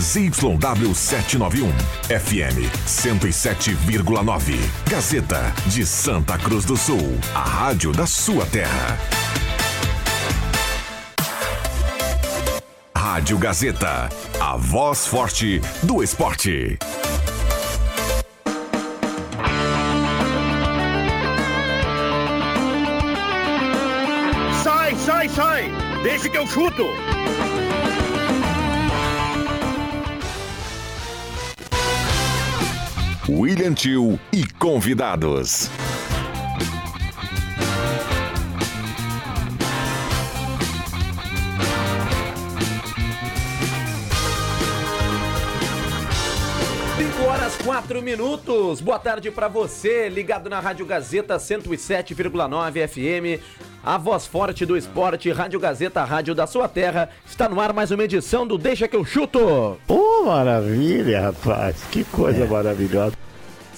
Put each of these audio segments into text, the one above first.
ZYW 791, FM 107,9. Gazeta de Santa Cruz do Sul, a rádio da sua terra. Rádio Gazeta, a voz forte do esporte. Sai, sai, sai! Deixa que eu chuto! William Tio e convidados. Quatro minutos. Boa tarde pra você, ligado na Rádio Gazeta 107,9 FM. A voz forte do esporte, Rádio Gazeta, rádio da sua terra. Está no ar mais uma edição do Deixa que eu chuto. Pô, maravilha, rapaz. Que coisa maravilhosa.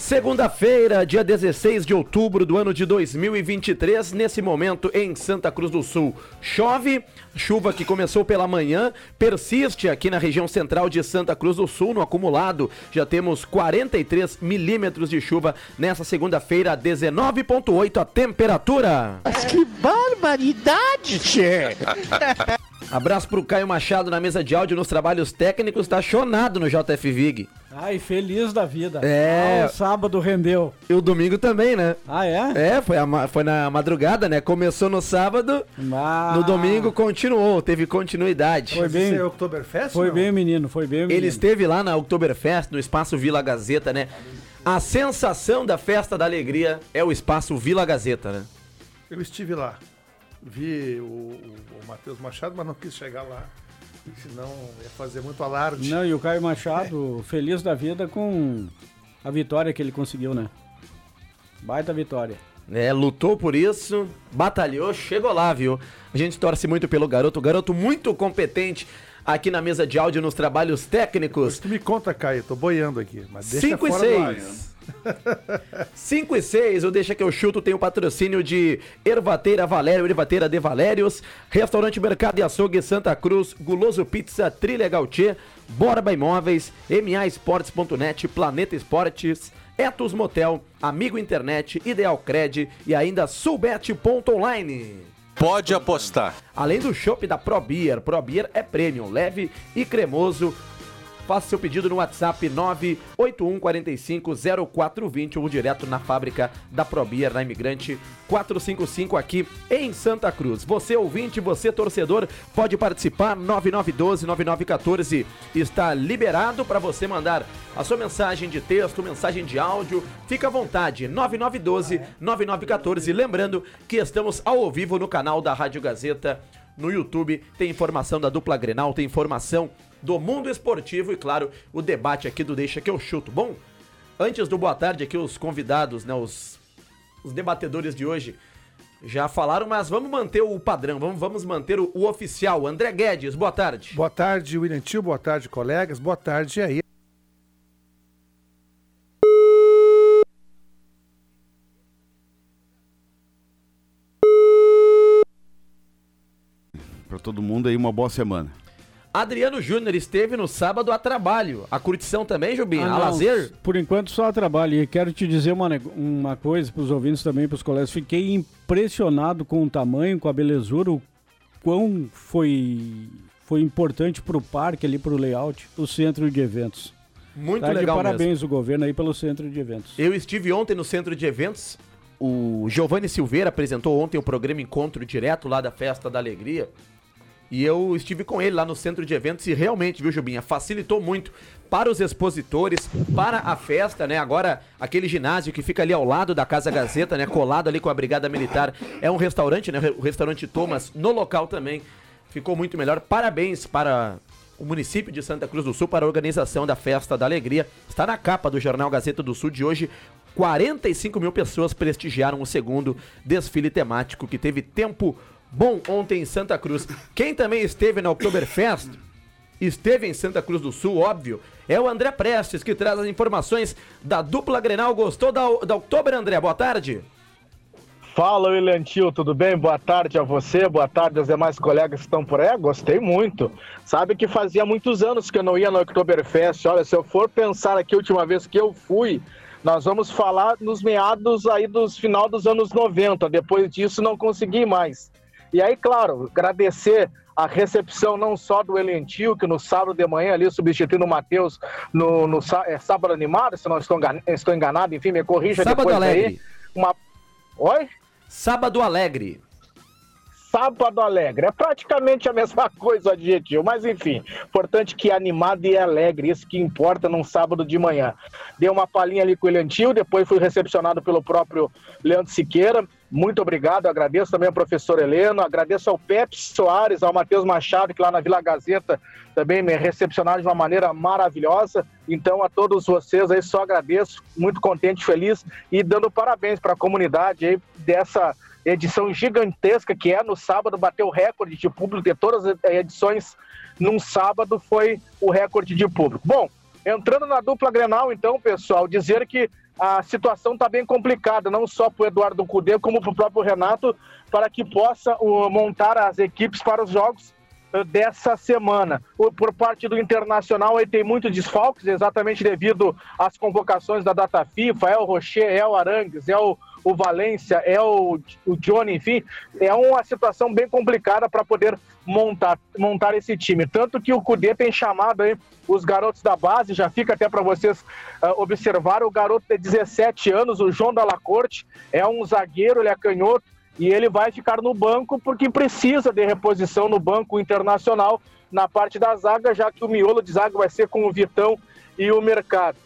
Segunda-feira, dia 16 de outubro do ano de 2023, nesse momento em Santa Cruz do Sul. Chove, chuva que começou pela manhã, persiste aqui na região central de Santa Cruz do Sul, no acumulado. Já temos 43 milímetros de chuva nessa segunda-feira, 19,8 a temperatura. Mas que barbaridade, tchê. Abraço pro Caio Machado na mesa de áudio nos trabalhos técnicos, tá chonado no JF Vig. Ai, feliz da vida. É. Ah, o sábado rendeu. E o domingo também, né? Ah, é? É, foi, a foi na madrugada, né? Começou no sábado, Ah, no domingo continuou, teve continuidade. Foi bem, é Oktoberfest? foi não? bem, menino, foi bem, menino. Ele esteve lá na Oktoberfest, no espaço Vila Gazeta, né? A sensação da festa da alegria é o espaço Vila Gazeta, né? Eu estive lá. Vi o, o, o Matheus Machado, mas não quis chegar lá. Senão ia fazer muito alarde. Não, e o Caio Machado, feliz da vida com a vitória que ele conseguiu, né? Baita vitória. É, lutou por isso, batalhou, chegou lá, viu? A gente torce muito pelo garoto, garoto muito competente aqui na mesa de áudio nos trabalhos técnicos. Tu me conta, Caio, tô boiando aqui. Mas deixa 5 e fora do ar. 6. 5 e 6, o Deixa Que Eu Chuto tem o patrocínio de Ervateira Valério, Ervateira de Valérios, Restaurante Mercado e Açougue Santa Cruz, Guloso Pizza, Trilha Gautier, Borba Imóveis, MA Esportes.net, Planeta Esportes, Etos Motel, Amigo Internet, Ideal Cred e ainda Sulbet.online. Pode apostar. Além do chopp da Pro Beer. Pro Beer é premium, leve e cremoso. Faça seu pedido no WhatsApp 981450420 ou direto na fábrica da Pro Beer, na Imigrante 455 aqui em Santa Cruz. Você ouvinte, você torcedor, pode participar 9912-9914. Está liberado para você mandar a sua mensagem de texto, mensagem de áudio. Fica à vontade, 9912-9914. Lembrando que estamos ao vivo no canal da Rádio Gazeta no YouTube. Tem informação da dupla Grenal, tem informação do mundo esportivo e, claro, o debate aqui do Deixa que eu chuto. Bom, antes do boa tarde aqui, os convidados, né, os, os debatedores de hoje já falaram, mas vamos manter o padrão, vamos, vamos manter o, o oficial. André Guedes, boa tarde. Boa tarde, William Tio. Boa tarde, colegas. Boa tarde aí. Pra todo mundo aí, uma boa semana. Adriano Júnior esteve no sábado a trabalho. A curtição também, Jubinho? Ah, a não, lazer? Por enquanto só a trabalho. E quero te dizer uma, uma coisa para os ouvintes também, para os colegas. Fiquei impressionado com o tamanho, com a belezura, o quão foi, foi importante para o parque ali, para o layout, o centro de eventos. Muito Tá legal mesmo. parabéns o governo aí pelo centro de eventos. Eu estive ontem no centro de eventos. O Giovanni Silveira apresentou ontem o programa Encontro Direto lá da Festa da Alegria. E eu estive com ele lá no centro de eventos e realmente, viu, Jubinha, facilitou muito para os expositores, para a festa, né? Agora, aquele ginásio que fica ali ao lado da Casa Gazeta, né? Colado ali com a Brigada Militar. É um restaurante, né? O restaurante Thomas, no local também. Ficou muito melhor. Parabéns para o município de Santa Cruz do Sul para a organização da Festa da Alegria. Está na capa do Jornal Gazeta do Sul de hoje. 45 mil pessoas prestigiaram o segundo desfile temático que teve tempo bom ontem em Santa Cruz. Quem também esteve na Oktoberfest, esteve em Santa Cruz do Sul, óbvio, é o André Prestes, que traz as informações da dupla Grenal. Gostou da, da Oktober, André? Boa tarde. Fala, William Tio, tudo bem? Boa tarde a você, boa tarde aos demais colegas que estão por aí. Gostei muito. Sabe que fazia muitos anos que eu não ia no Oktoberfest. Olha, se eu for pensar aqui a última vez que eu fui, nós vamos falar nos meados aí dos final dos anos 90. Depois disso, não consegui mais. E aí, claro, agradecer a recepção não só do Elentil, que no sábado de manhã ali substituindo o Matheus no, no é, sábado animado, se não estou enganado, estou enganado enfim, me corrija sábado depois alegre. aí. Uma... Oi? Sábado alegre. Sábado Alegre. É praticamente a mesma coisa o adjetivo, mas enfim. Importante que é animado e alegre, isso que importa num sábado de manhã. Dei uma palhinha ali com o Eliantil, depois fui recepcionado pelo próprio Leandro Siqueira. Muito obrigado, agradeço também ao professor Heleno, agradeço ao Pepe Soares, ao Matheus Machado, que lá na Vila Gazeta também me recepcionaram de uma maneira maravilhosa. Então, a todos vocês aí, só agradeço, muito contente, feliz e dando parabéns para a comunidade aí dessa edição gigantesca que é no sábado, bateu o recorde de público de todas as edições num sábado, foi o recorde de público. Bom, entrando na dupla Grenal, então, pessoal, dizer que a situação está bem complicada, não só para o Eduardo Cudê, como para o próprio Renato, para que possa uh, montar as equipes para os jogos uh, dessa semana. O, por parte do Internacional, aí tem muitos desfalques, exatamente devido às convocações da data FIFA, é o Rocher, é o Arangues, é o o Valência, é o, o Johnny, enfim, é uma situação bem complicada para poder montar, montar esse time. Tanto que o Cudê tem chamado os garotos da base, já fica até para vocês uh, observar, o garoto de 17 anos, o João Dalacorte, é um zagueiro, ele é canhoto, e ele vai ficar no banco porque precisa de reposição no banco internacional na parte da zaga, já que o miolo de zaga vai ser com o Vitão e o Mercado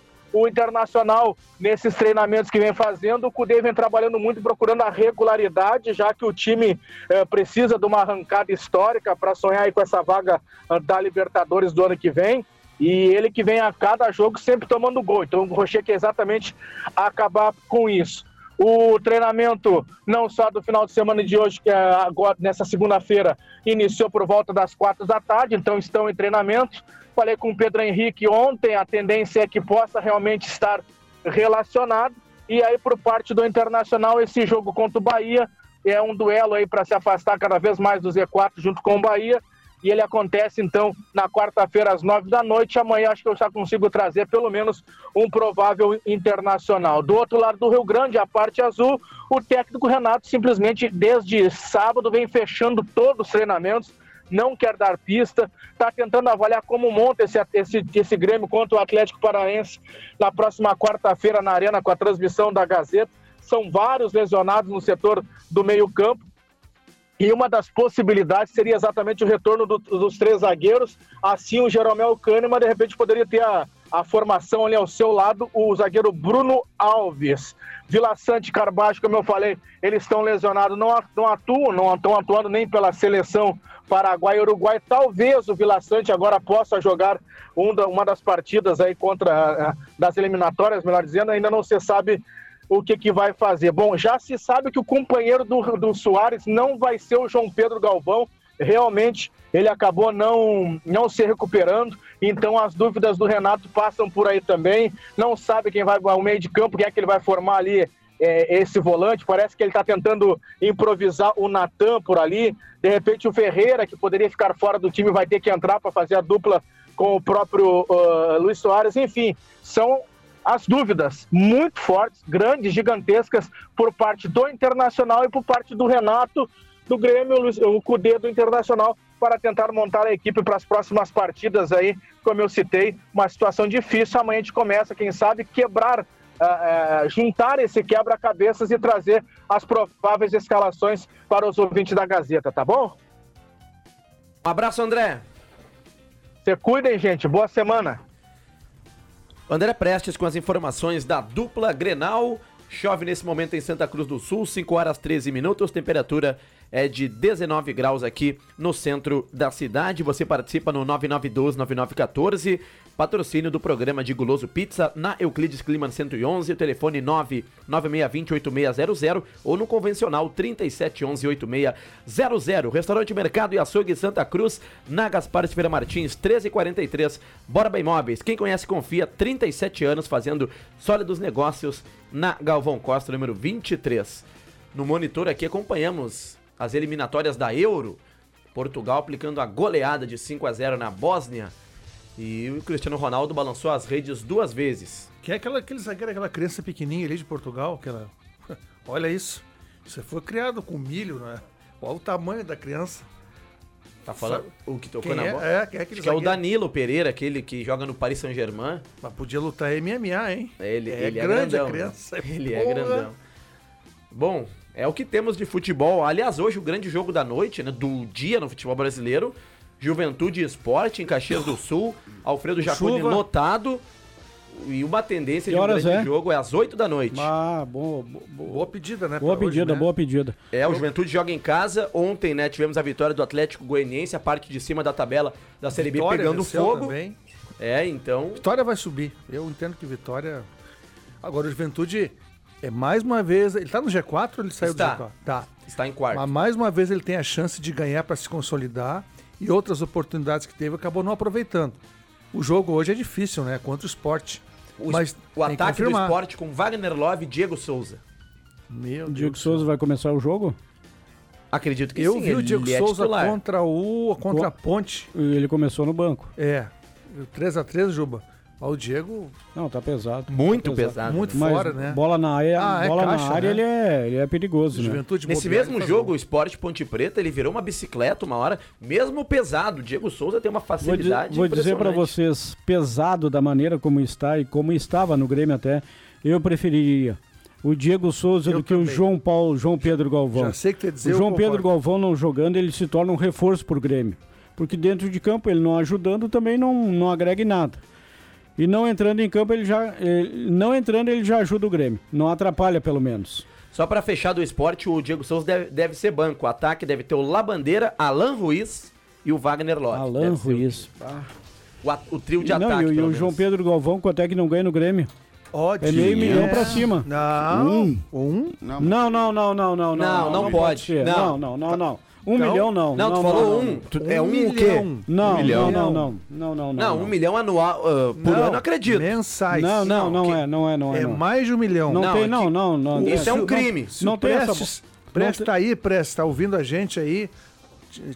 o Internacional, nesses treinamentos que vem fazendo, o Cudê vem trabalhando muito, procurando a regularidade, já que o time eh, precisa de uma arrancada histórica para sonhar com essa vaga uh, da Libertadores do ano que vem. E ele que vem a cada jogo sempre tomando gol. Então o Rocher quer exatamente acabar com isso. O treinamento, não só do final de semana de hoje, que é agora nessa segunda-feira, iniciou por volta das quatro da tarde, então estão em treinamento. Falei com o Pedro Henrique ontem, a tendência é que possa realmente estar relacionado. E aí, por parte do Internacional, esse jogo contra o Bahia é um duelo aí para se afastar cada vez mais do Z4 junto com o Bahia. E ele acontece então na quarta-feira às nove da noite. Amanhã acho que eu já consigo trazer pelo menos um provável internacional. Do outro lado do Rio Grande, a parte azul, o técnico Renato simplesmente desde sábado vem fechando todos os treinamentos não quer dar pista, está tentando avaliar como monta esse, esse, esse Grêmio contra o Atlético Paranaense na próxima quarta-feira na Arena com a transmissão da Gazeta. São vários lesionados no setor do meio-campo. E uma das possibilidades seria exatamente o retorno do, dos três zagueiros. Assim, o Jeromel Kahneman, de repente, poderia ter a, a formação ali ao seu lado, o zagueiro Bruno Alves. Vila Sante Carbaixo, como eu falei, eles estão lesionados, não, não atuam, não estão atuando nem pela seleção Paraguai e Uruguai. Talvez o Vila Sante agora possa jogar uma das partidas aí contra das eliminatórias, melhor dizendo, ainda não se sabe o que, que vai fazer. Bom, já se sabe que o companheiro do, do Soares não vai ser o João Pedro Galvão. Realmente ele acabou não, não se recuperando, então as dúvidas do Renato passam por aí também. Não sabe quem vai ao meio de campo, quem é que ele vai formar ali é, esse volante. Parece que ele está tentando improvisar o Natan por ali. De repente, o Ferreira, que poderia ficar fora do time, vai ter que entrar para fazer a dupla com o próprio uh, Luiz Soares. Enfim, são as dúvidas muito fortes, grandes, gigantescas, por parte do Internacional e por parte do Renato, do Grêmio, o Cudê do Internacional, para tentar montar a equipe para as próximas partidas aí, como eu citei, uma situação difícil. Amanhã a gente começa, quem sabe, quebrar uh, juntar esse quebra-cabeças e trazer as prováveis escalações para os ouvintes da Gazeta, tá bom? Um abraço, André. Se cuidem, gente. Boa semana. André Prestes com as informações da dupla Grenal. Chove nesse momento em Santa Cruz do Sul, 5 horas 13 minutos, temperatura é de 19 graus aqui no centro da cidade. Você participa no 9912-9914, patrocínio do programa de Guloso Pizza na Euclides Clima 111, o telefone 99620-8600 ou no convencional 3711-8600. Restaurante Mercado e Açougue Santa Cruz, na Gaspar Feira Martins, 1343. Borba Imóveis, quem conhece confia, 37 anos fazendo sólidos negócios na Galvão Costa, número 23. no monitor aqui acompanhamos as eliminatórias da Euro. Portugal aplicando a goleada de 5 a 0 na Bósnia. E o Cristiano Ronaldo balançou as redes duas vezes. Que é aquela, aquele zagueiro, aquela criança pequenininha ali de Portugal, aquela... Olha isso. Você foi criado com milho, né? Olha o tamanho da criança. Tá falando o que tocou Quem na é? bola? É, quem é aquele que é o? Danilo Pereira, aquele que joga no Paris Saint-Germain. Mas podia lutar MMA, hein? Ele É ele grande é a grandão. criança, Ele é porra. grandão. Bom, é o que temos de futebol. Aliás, hoje o grande jogo da noite, né, do dia no futebol brasileiro. Juventude e Esporte em Caxias do Sul. Alfredo Jaconi Chuva. lotado. E uma tendência Que de um horas grande é? jogo é às 8 da noite. Ah, boa, boa, Boa pedida, né? boa hoje, pedida, né? boa pedida. É, o Juventude joga em casa. Ontem, né, tivemos a vitória do Atlético Goianiense, a parte de cima da tabela da Série B pegando fogo. Também. É, então. Vitória vai subir. Eu entendo que Vitória. Agora, o Juventude é mais uma vez. Ele tá no G4 ou ele saiu Está. do G4? Tá. Está em quarto. Mas mais uma vez ele tem a chance de ganhar para se consolidar e outras oportunidades que teve acabou não aproveitando. O jogo hoje é difícil, né? Contra o esporte. O, Mas o ataque do esporte com Wagner Love e Diego Souza. Meu O Deus Diego. Souza vai começar o jogo? Acredito que Eu sim. vi o Diego é Souza titular. contra o contra a Ponte. Ele começou no banco. É. 3x3, Juba. Ó, o Diego Não, tá pesado. Muito Tá pesado. muito Mas fora, né? bola na área, Ah, é bola caixa, na área né? ele, é, ele é perigoso, né? Juventude Nesse bobear, mesmo jogo, o Esporte Ponte Preta, ele virou uma bicicleta uma hora, mesmo pesado. O Diego Souza tem uma Vou, facilidade vou dizer pra impressionante. vocês, pesado da maneira como está e como estava no Grêmio até, eu preferiria o Diego Souza Eu do que o também. João Paulo, João Pedro Galvão. Já sei que tu ia dizer, o João. Pedro Galvão não jogando, ele se torna um reforço pro Grêmio. Porque dentro de campo, ele não ajudando, também não, não agrega em nada. E não entrando em campo, ele já. ele- não entrando, ele já ajuda o Grêmio. Não atrapalha, pelo menos. Só pra fechar do esporte, o Diego Souza deve, deve ser banco. O ataque deve ter o Labandeira, Alan Ruiz e o Wagner Lopes. Alan Deve ser o- Ruiz. O, o trio de não, ataque. e, o- e o menos. João Pedro Galvão, quanto é que não ganha no Grêmio? Ó, É meio milhão pra cima. Não. Um. Um? Não, Não, não, não, não, não, Não, não pode. ser. Não. Não, não, não, não. Um Então- milhão não. Não, tu falou um. Tu- é um, o quê? milhão. Não, Um milhão. não, não, não, não, não, Não, um milhão anual uh, por ano, acredito. Mensais. Não, não, não é, não é, não é. É mais de um milhão. Não, Não, tem, é não, não, não. Isso é um crime. Não tem essa. Prestes tem- tá aí, Prestes, tá ouvindo a gente aí,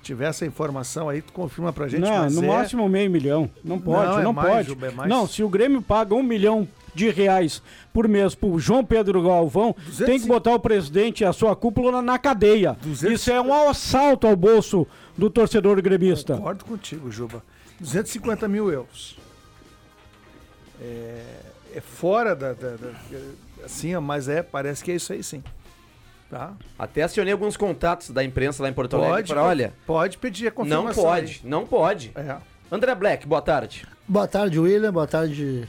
tiver essa informação aí, tu confirma pra gente. Não, no é- máximo meio milhão. Não pode, Não, não, é mais, pode. Juba, é mais. Não, se o Grêmio paga um milhão de reais por mês pro João Pedro Galvão, 200 tem que botar o presidente e a sua cúpula na cadeia. 200 Isso é um assalto ao bolso do torcedor gremista. Concordo contigo, Juba. 250 mil euros. É, é fora da, da- da- Assim, mas é, parece que é isso aí sim. Tá? Até acionei alguns contatos da imprensa lá em Porto Alegre. Pode, Pra, olha, pode pedir a não confirmação. pode, não pode. aí. É. André Black, boa tarde. Boa tarde, William. Boa tarde,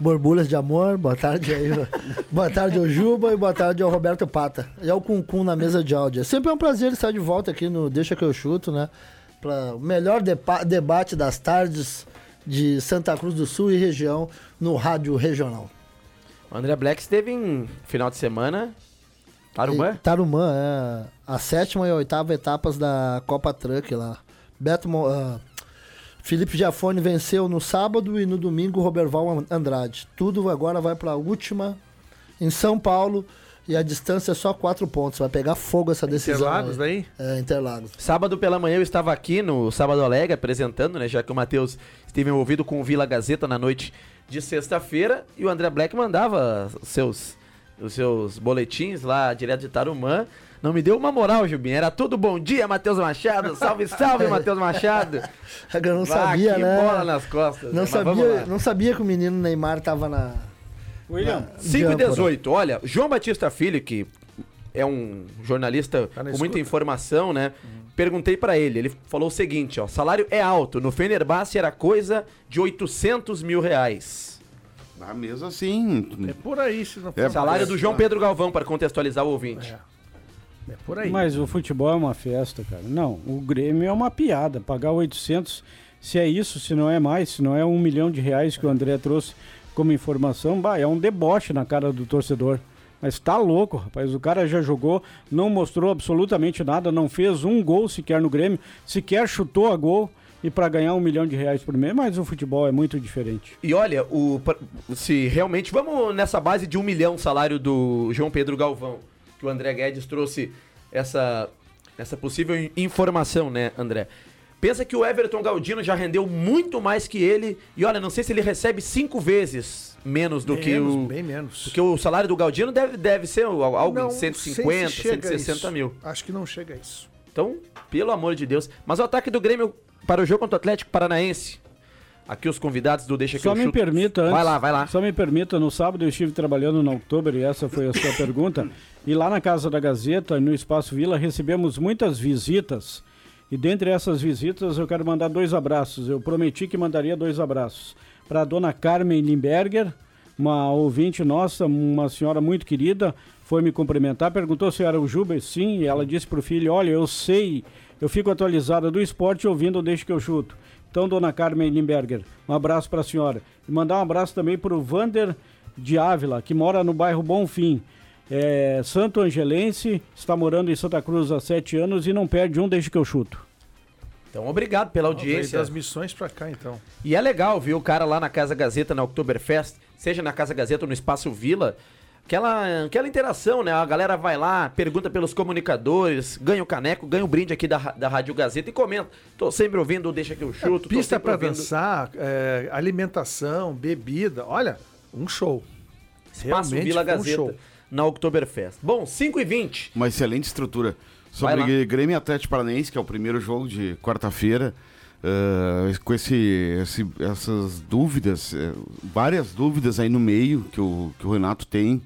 Borbulhas de Amor. Boa tarde aí. boa tarde ao Juba e boa tarde ao Roberto Pata. E ao Cuncum na mesa de áudio. É sempre um prazer estar de volta aqui no Deixa que eu chuto, né? Para o melhor debate das tardes de Santa Cruz do Sul e região no Rádio Regional. O André Black esteve em final de semana. Tarumã? E Tarumã, é. A sétima e a oitava etapas da Copa Truck lá. Beto ah, Felipe Giafone venceu no sábado e no domingo Roberval Andrade. Tudo agora vai para a última em São Paulo e a distância é só quatro pontos. Vai pegar fogo essa decisão. Interlagos aí. daí? É, Interlagos. Sábado pela manhã eu estava aqui no Sábado Alegre apresentando, né? Já que o Matheus esteve envolvido com o Vila Gazeta na noite de sexta-feira e o André Black mandava seus, os seus boletins lá direto de Tarumã. Não me deu uma moral, Jubinho. Era tudo bom dia, Matheus Machado. Salve, salve, Matheus Machado. Eu não Ah, sabia, que né? bola nas costas. Não né? Sabia, não sabia que o menino Neymar tava na. William, 5 e de âncora. 18. Olha, João Batista Filho, que é um jornalista Tá na com muita escuta. informação, né? Perguntei pra ele, ele falou o seguinte, ó, salário é alto, no Fenerbahçe era coisa de 800 mil reais. Na mesa assim. É por aí, se não for. É, Salário é, do João. Pedro Galvão, para contextualizar o ouvinte. É por aí. Mas o futebol é uma festa, cara. Não, o Grêmio é uma piada. Pagar 800, se é isso, se não é mais, se não é um milhão de reais que o André trouxe como informação, bah, é um deboche na cara do torcedor. Mas tá louco, rapaz. O cara já jogou, não mostrou absolutamente nada, não fez um gol sequer no Grêmio, sequer chutou a gol e para ganhar um milhão de reais por mês. Mas o futebol é muito diferente. E olha, o, se realmente, vamos nessa base de um milhão o salário do João Pedro Galvão. Que que o André Guedes trouxe essa, essa possível in- informação, né, André? Pensa que o Everton Galdino já rendeu muito mais que ele. E olha, não sei se ele recebe cinco vezes menos do que Menos, o. Bem menos. Porque o salário do Galdino deve, deve ser algo Não de sei 150, se chega a 160 isso. mil. Acho que não chega a isso. Então, pelo amor de Deus. Mas o ataque do Grêmio para o jogo contra o Atlético Paranaense. Aqui os convidados do Deixa que Só eu me chuto. permita antes. Vai lá, vai lá. Só me permita, no sábado eu estive trabalhando na Oktober e essa foi a sua pergunta. E lá na Casa da Gazeta, no Espaço Vila, recebemos muitas visitas. E dentre essas visitas eu quero mandar dois abraços. Eu prometi que mandaria dois abraços. Para a dona Carmen Limberger, uma ouvinte nossa, uma senhora muito querida, foi me cumprimentar, perguntou se era o Juba, sim, e ela disse para o filho, olha, eu sei, eu fico atualizada do esporte ouvindo Deixa que eu chuto. Então, dona Carmen Limberger, um abraço para a senhora. E mandar um abraço também para o Vander de Ávila, que mora no bairro Bonfim. É, Santo Angelense, está morando em Santa Cruz há sete anos e não perde um desde que eu chuto. Então, obrigado pela audiência. das missões pra cá, então. E é legal, viu, o cara lá na Casa Gazeta, na Oktoberfest, seja na Casa Gazeta ou no Espaço Vila, aquela, aquela interação, né? A galera vai lá, pergunta pelos comunicadores, ganha o caneco, ganha o brinde aqui da, da Rádio Gazeta e comenta. Tô sempre ouvindo, deixa que eu chuto. tô Pista ouvindo. dançar, é, alimentação, bebida. Olha, um show. Espaço Realmente Vila foi um Gazeta, show. na Oktoberfest. Bom, 5 e 20 Uma excelente estrutura. Sobre Grêmio e Atlético Paranaense, que é o primeiro jogo de quarta-feira, eh, com esse, esse- essas dúvidas, eh, várias dúvidas aí no meio que o, que o Renato tem.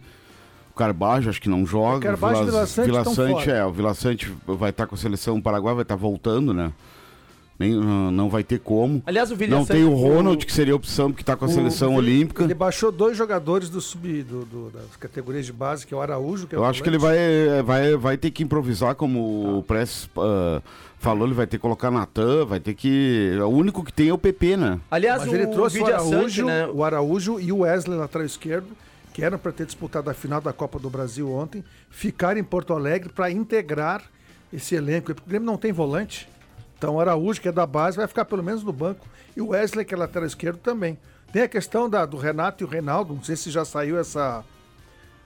O Carbajo acho que não joga. É, Carbajo Vila- Vila Sante Vila Sante, é, o Vila Sante vai estar com a seleção paraguai, vai estar voltando, né? Nem, não vai ter como. Aliás, o Não tem o Ronald, que seria a opção, porque está com a O- seleção ele- olímpica. Ele baixou dois jogadores do sub, do- do- das categorias de base, que é o Araújo, que é Eu o acho que ele vai, vai, vai ter que improvisar, como o Press ah, falou, ele vai ter que colocar Natan, vai ter que. O único que tem é o PP, né? Aliás, Mas ele o trouxe o Sante, Araújo, né? o Araújo e o Wesley lateral esquerdo, que eram para ter disputado a final da Copa do Brasil ontem, ficaram em Porto Alegre para integrar esse elenco. Porque o Grêmio não tem volante. Então o Araújo, que é da base, vai ficar pelo menos no banco. E o Wesley, que é lateral esquerdo, também. Tem a questão da, do Renato e o Reinaldo, não sei se já saiu essa.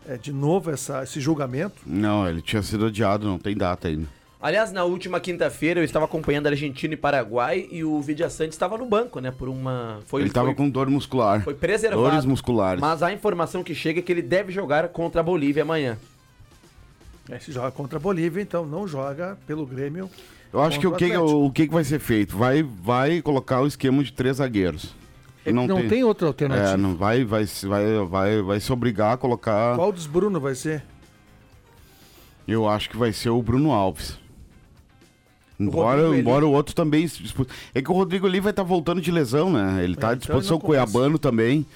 é, de novo essa, esse julgamento. Não, ele tinha sido adiado, não tem data ainda. Aliás, na última quinta-feira eu estava acompanhando a Argentina e Paraguai e o Vidia Sante estava no banco, né? Por uma. Foi, ele estava com dor muscular. foi preservado. Dores musculares. Mas a informação que chega é que ele deve jogar contra a Bolívia amanhã. É, se joga contra a Bolívia, então não joga pelo Grêmio. Eu acho que o que, o que vai ser feito? Vai, vai colocar o esquema de três zagueiros. Não, tem, outra alternativa. É, não vai, vai, se- vai, vai, vai se obrigar a colocar. Qual dos Bruno vai ser? Eu acho que vai ser o Bruno Alves. Embora, Eli. embora o outro também. É que o Rodrigo ali vai estar voltando de lesão, né? Ele está à então disposição não começa. Cuiabano também.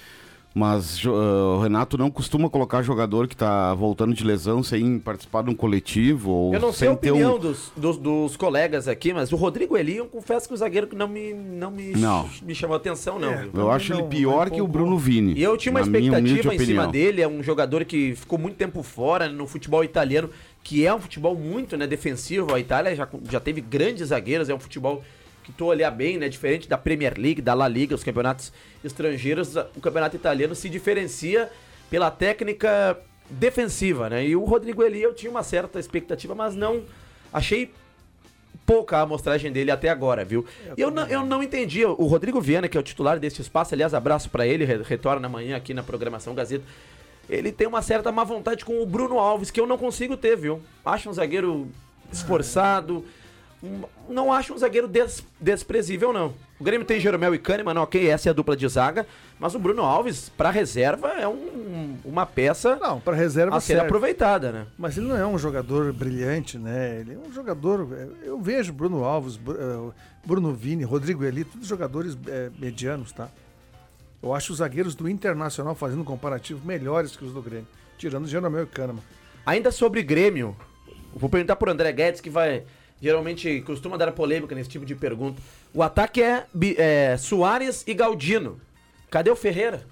Mas ah, o Renato não costuma colocar jogador que está voltando de lesão sem participar de um coletivo ou Eu não sei a opinião um. dos, dos, dos colegas aqui, mas o Rodrigo Eli, eu confesso que o zagueiro que não me, não me, Não. me chamou atenção, não. É? Eu acho ele não- pior não que o. Bruno Vini. E eu tinha uma expectativa em cima dele, é um jogador que ficou muito tempo fora no futebol italiano, que é um futebol muito né, defensivo. A Itália já, já teve grandes zagueiros, é um futebol que tu olhar bem, né? Diferente da Premier League, da La Liga, os campeonatos estrangeiros, o campeonato italiano se diferencia pela técnica defensiva, né? E o Rodrigo Eli eu tinha uma certa expectativa, mas não achei pouca a amostragem dele até agora, viu? E eu, não, eu não entendi. O Rodrigo Viana, que é o titular deste espaço, aliás, abraço pra ele, re- retorna amanhã aqui na programação Gazeta. Ele tem uma certa má vontade com o Bruno Alves, que eu não consigo ter, viu? Acho um zagueiro esforçado. um- Não acho um zagueiro des- desprezível, não. O Grêmio tem Jeromel e Kahneman, ok, essa é a dupla de zaga. Mas o Bruno Alves, pra reserva, é um- uma peça Não, para reserva a ser serve. aproveitada, né? Mas ele não é um jogador brilhante, né? Ele é um jogador. Eu vejo Bruno Alves, eh, Bruno Vini, Rodrigo Eli, todos jogadores eh, medianos, tá? Eu acho os zagueiros do Internacional fazendo um comparativo melhores que os do Grêmio, tirando Jeromel e Kahneman. Ainda sobre Grêmio, vou perguntar pro André Guedes, que vai. Geralmente costuma dar polêmica nesse tipo de pergunta. O ataque é, é Soares e Galdino. Cadê o Ferreira?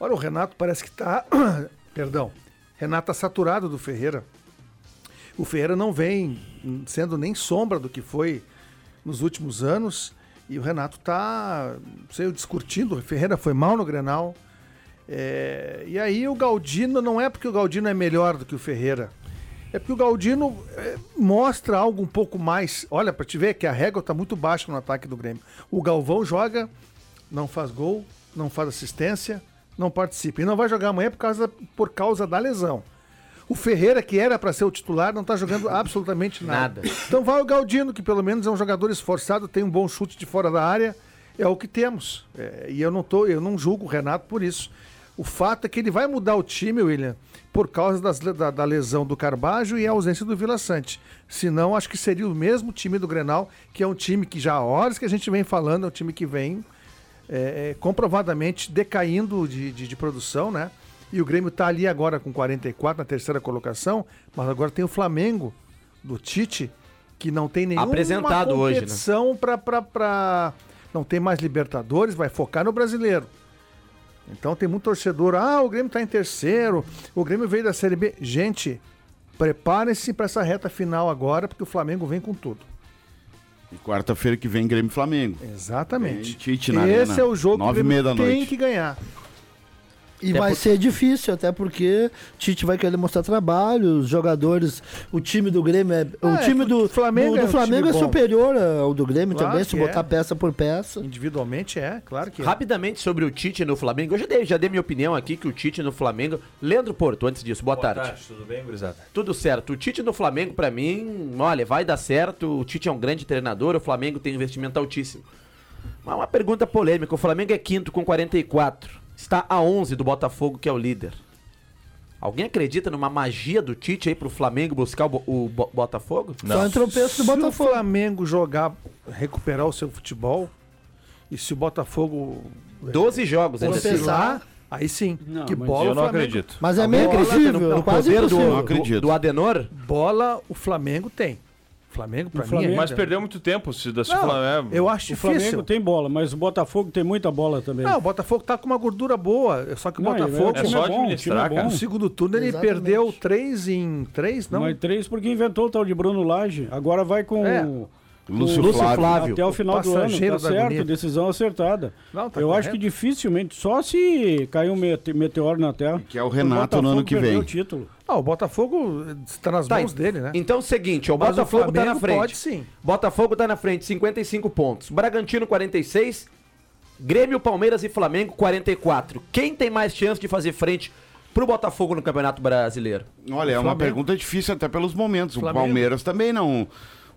Olha, o Renato parece que tá. Perdão. Renato tá saturado do Ferreira. O Ferreira não vem sendo nem sombra do que foi nos últimos anos. E o Renato tá, não sei, discutindo. O Ferreira foi mal no Grenal. É, e aí o Galdino não é porque o Galdino é melhor do que o Ferreira. É porque o Galdino é, mostra algo um pouco mais. Olha, pra te ver que a régua tá muito baixa no ataque do Grêmio. O Galvão joga, não faz gol, não faz assistência, não participa. E não vai jogar amanhã por causa, por causa da lesão. O Ferreira, que era para ser o titular, não tá jogando absolutamente nada. Nada. Então vai o Galdino, que pelo menos é um jogador esforçado, tem um bom chute de fora da área. É o que temos. É, e eu não, tô, eu não julgo o Renato por isso. O fato é que ele vai mudar o time, William, por causa das- da, da lesão do Carbajo e a ausência do Vila Sante. Senão, acho que seria o mesmo time do Grenal, que é um time que já há horas que a gente vem falando, é um time que vem é, é, comprovadamente decaindo de, de, de produção, né? E o Grêmio está ali agora com 44 na terceira colocação, mas agora tem o Flamengo do Tite, que não tem nenhuma Apresentado hoje, né? competição para pra... Não tem mais Libertadores, vai focar no brasileiro. Então tem muito torcedor, ah, o Grêmio está em terceiro, o Grêmio veio da Série B. Gente, preparem-se para essa reta final agora, porque o Flamengo vem com tudo. E quarta-feira que vem Grêmio e Flamengo. Exatamente. Tite na Esse arena, é o jogo que o Grêmio tem noite. que ganhar. E Até vai por- ser difícil, até porque Tite vai querer mostrar trabalho, os jogadores, o time do Grêmio é. O É, time que do o Flamengo do, é do um Flamengo é bom. superior ao do Grêmio Claro também, se botar é. peça por peça. Individualmente é, claro que é. Rapidamente sobre o Tite no Flamengo. Eu já dei, já dei minha opinião aqui que o Tite no Flamengo. Leandro Porto, antes disso, boa, tarde. tudo bem, gurizada? Tudo certo. O Tite no Flamengo, pra mim, olha, vai dar certo. O Tite é um grande treinador, o Flamengo tem um investimento altíssimo. Mas uma pergunta polêmica: o Flamengo é quinto com 44. Está a 11 do Botafogo, que é o líder. Alguém acredita numa magia do Tite aí pro Flamengo buscar o, Bo- o Bo- Botafogo? Só em tropeço do se o Botafogo. Flamengo jogar, recuperar o seu futebol, e se o Botafogo 12 jogos, ainda assim. oscilar, aí sim. Não, que bola Eu não acredito. Mas é meio acredita impossível, no, no quase poder do, impossível. Não acredito. do, do Adenor? Bola o Flamengo tem. Flamengo, pra O mim, Flamengo- é Mas ainda- perdeu muito tempo. Se, Não, Flamengo- eu acho O Flamengo difícil. tem bola, mas o Botafogo tem muita bola também. Não, o Botafogo tá com uma gordura boa. Só que o Não, ele- Botafogo, o time É só bom, o administrar, é cara. bom. no segundo turno, ele Exatamente. perdeu três em três, não? Mas três porque inventou o tal de Bruno Lage. Agora vai com É. o- Lúcio, Lúcio Flávio. Flávio. até o final do ano. Tá certo, agonia. decisão acertada. Não, tá Eu acho correto. que dificilmente, só se cair um mete- meteoro na Terra. Que é o Renato Botafogo no ano que vem. o título. Ah, o Botafogo está nas Tá, mãos dele, né? Então é o seguinte, o Mas o Botafogo tá Flamengo na frente. pode sim. Botafogo tá na frente, 55 pontos. Bragantino 46, Grêmio, Palmeiras e Flamengo 44. Quem tem mais chance de fazer frente pro Botafogo no Campeonato Brasileiro? Olha, é uma pergunta difícil até pelos momentos. O Flamengo. Palmeiras também não.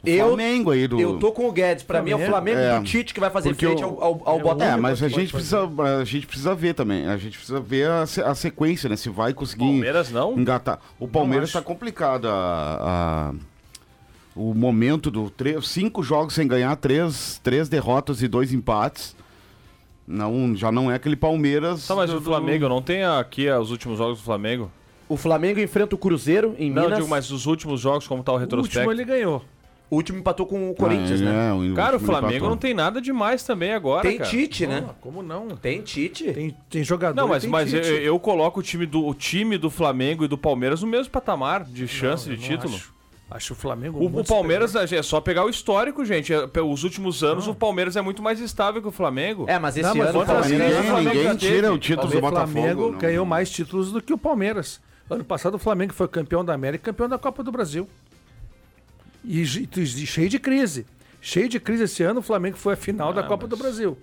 O Eu- Flamengo aí do. Eu tô com o Guedes, pra mim é o Flamengo? Flamengo É. do Tite que vai fazer frente o- ao, ao, ao É, Botafogo. É, mas a gente, precisa, a gente precisa ver também. A gente precisa ver a, a sequência, né? Se vai conseguir Palmeiras não? engatar. O Palmeiras acho. tá complicado. A, a- o momento do tre- cinco jogos sem ganhar, três, três derrotas e dois empates. Não, já não é aquele Palmeiras. Tá, mas do- o Flamengo não tem aqui ah, os últimos jogos do Flamengo? O Flamengo enfrenta o Cruzeiro em Não, Minas. digo, mas os últimos jogos, como tá o O último retrospecto? ele ganhou. O último empatou com o Ah, Corinthians, é, né? o Cara, o Flamengo empatou. não tem nada demais também agora, Tem cara. Tite, né? Ah, como não? Tem Tite. Tem, tem jogador. Não, mas, tem mas eu, Tite. eu coloco o time, do, o time do Flamengo e do Palmeiras no mesmo patamar de chance Não, de título. Acho, acho o Flamengo. O, o Palmeiras é só pegar o histórico, gente. É, Os últimos anos o Palmeiras é muito mais estável que o Flamengo. É, mas esse Não, mas ano o o Flamengo... Flamengo- Ninguém, o Flamengo ninguém tira o título do O Botafogo. Flamengo não. ganhou mais títulos do que o Palmeiras. Ano passado o Flamengo foi campeão da América e campeão da Copa do Brasil. E, e cheio de crise. Cheio de crise esse ano, o Flamengo foi a final da Ah, Copa do mas- Brasil.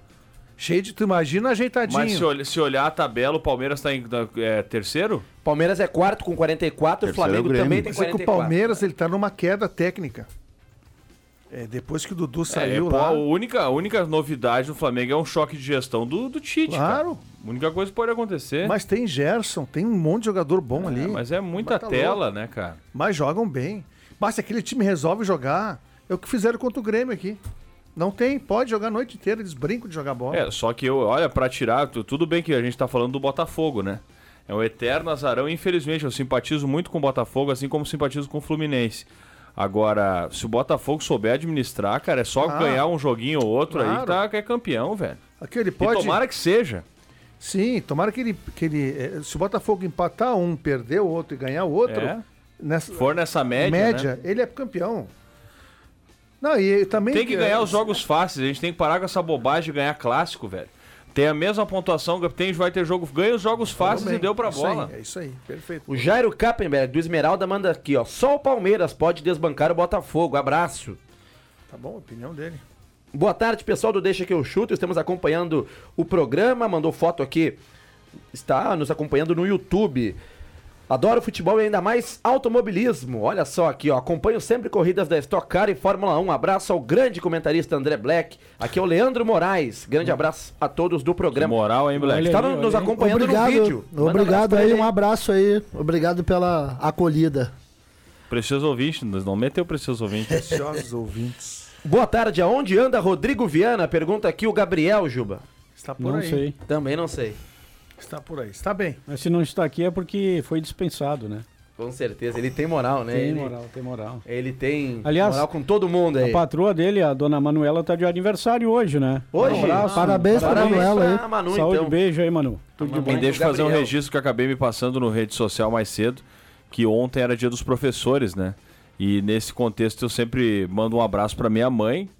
Cheio de. Tu imagina ajeitadinho. Mas se, olh- se olhar a tabela, o Palmeiras tá em da- é, terceiro? Palmeiras é quarto com 44, o Terceiro Flamengo é o Grêmio. também tem Mas é que o 44. Palmeiras ele tá numa queda técnica. É, depois que o Dudu É, saiu pô, lá. a, única, a única novidade do Flamengo é um choque de gestão do, do Tite. Claro. cara. A única coisa que pode acontecer. Mas tem Gerson, tem um monte de jogador bom É, ali. mas é muita Mas tá tela, né, cara? Mas jogam bem. Mas se aquele time resolve jogar, é o que fizeram contra o Grêmio aqui. Não tem, pode jogar a noite inteira, eles brincam de jogar bola. É, só que eu, olha, pra tirar, tu- tudo bem que a gente tá falando do Botafogo, né? É um eterno azarão, infelizmente eu simpatizo muito com o Botafogo, assim como simpatizo com o Fluminense. Agora, se o Botafogo souber administrar, cara, é só Ah, ganhar um joguinho ou outro aí claro. que, tá, que é campeão, velho. Aqui ele E pode. tomara que seja. Sim, tomara que ele. Que ele eh, se o Botafogo empatar um, perder o outro e ganhar o outro, É. nessa For nessa média, né? ele é campeão. Não, e também. Tem que ganhar os jogos fáceis, a gente tem que parar com essa bobagem de ganhar clássico, velho. Tem a mesma pontuação, tem, vai ter jogo, ganha os jogos fáceis e deu pra isso bola. Aí, é isso aí, perfeito. O Jairo Kappenberg, do Esmeralda, manda aqui, ó. Só o Palmeiras pode desbancar o Botafogo. Abraço. Tá bom, opinião dele. Boa tarde, pessoal do Deixa que eu chuto. Estamos acompanhando o programa. Mandou foto aqui. Está nos acompanhando no YouTube. Adoro futebol e ainda mais automobilismo. Olha só aqui, ó. Acompanho sempre corridas da Stock Car e Fórmula 1. Abraço ao grande comentarista André Black. Aqui é o Leandro Moraes. Grande abraço a todos do Que programa. moral, hein, Black? Está aí, nos acompanhando obrigado, no vídeo. Manda obrigado pra aí, um abraço aí. Obrigado pela acolhida. Precioso ouvinte, não meteu precioso ouvinte. Preciosos ouvintes. Boa tarde. Aonde anda Rodrigo Viana? Pergunta aqui o Gabriel Juba. Está por Não aí. sei. Também não sei. Está por aí. Está bem. Mas se não está aqui é porque foi dispensado, né? Com certeza. Ele tem moral, né? Tem ele, moral, tem moral. ele tem Aliás, moral com todo mundo aí. A patroa dele, a dona Manuela, tá de aniversário hoje, né? Hoje? Um abraço. Parabéns pra Parabéns Manuela aí. pra Manu, Saúde, então. beijo aí, Manu. Tudo de bom. Me do deixa fazer um registro que eu acabei me passando no rede social mais cedo, que ontem era dia dos professores, né? E nesse contexto eu sempre mando um abraço para minha mãe,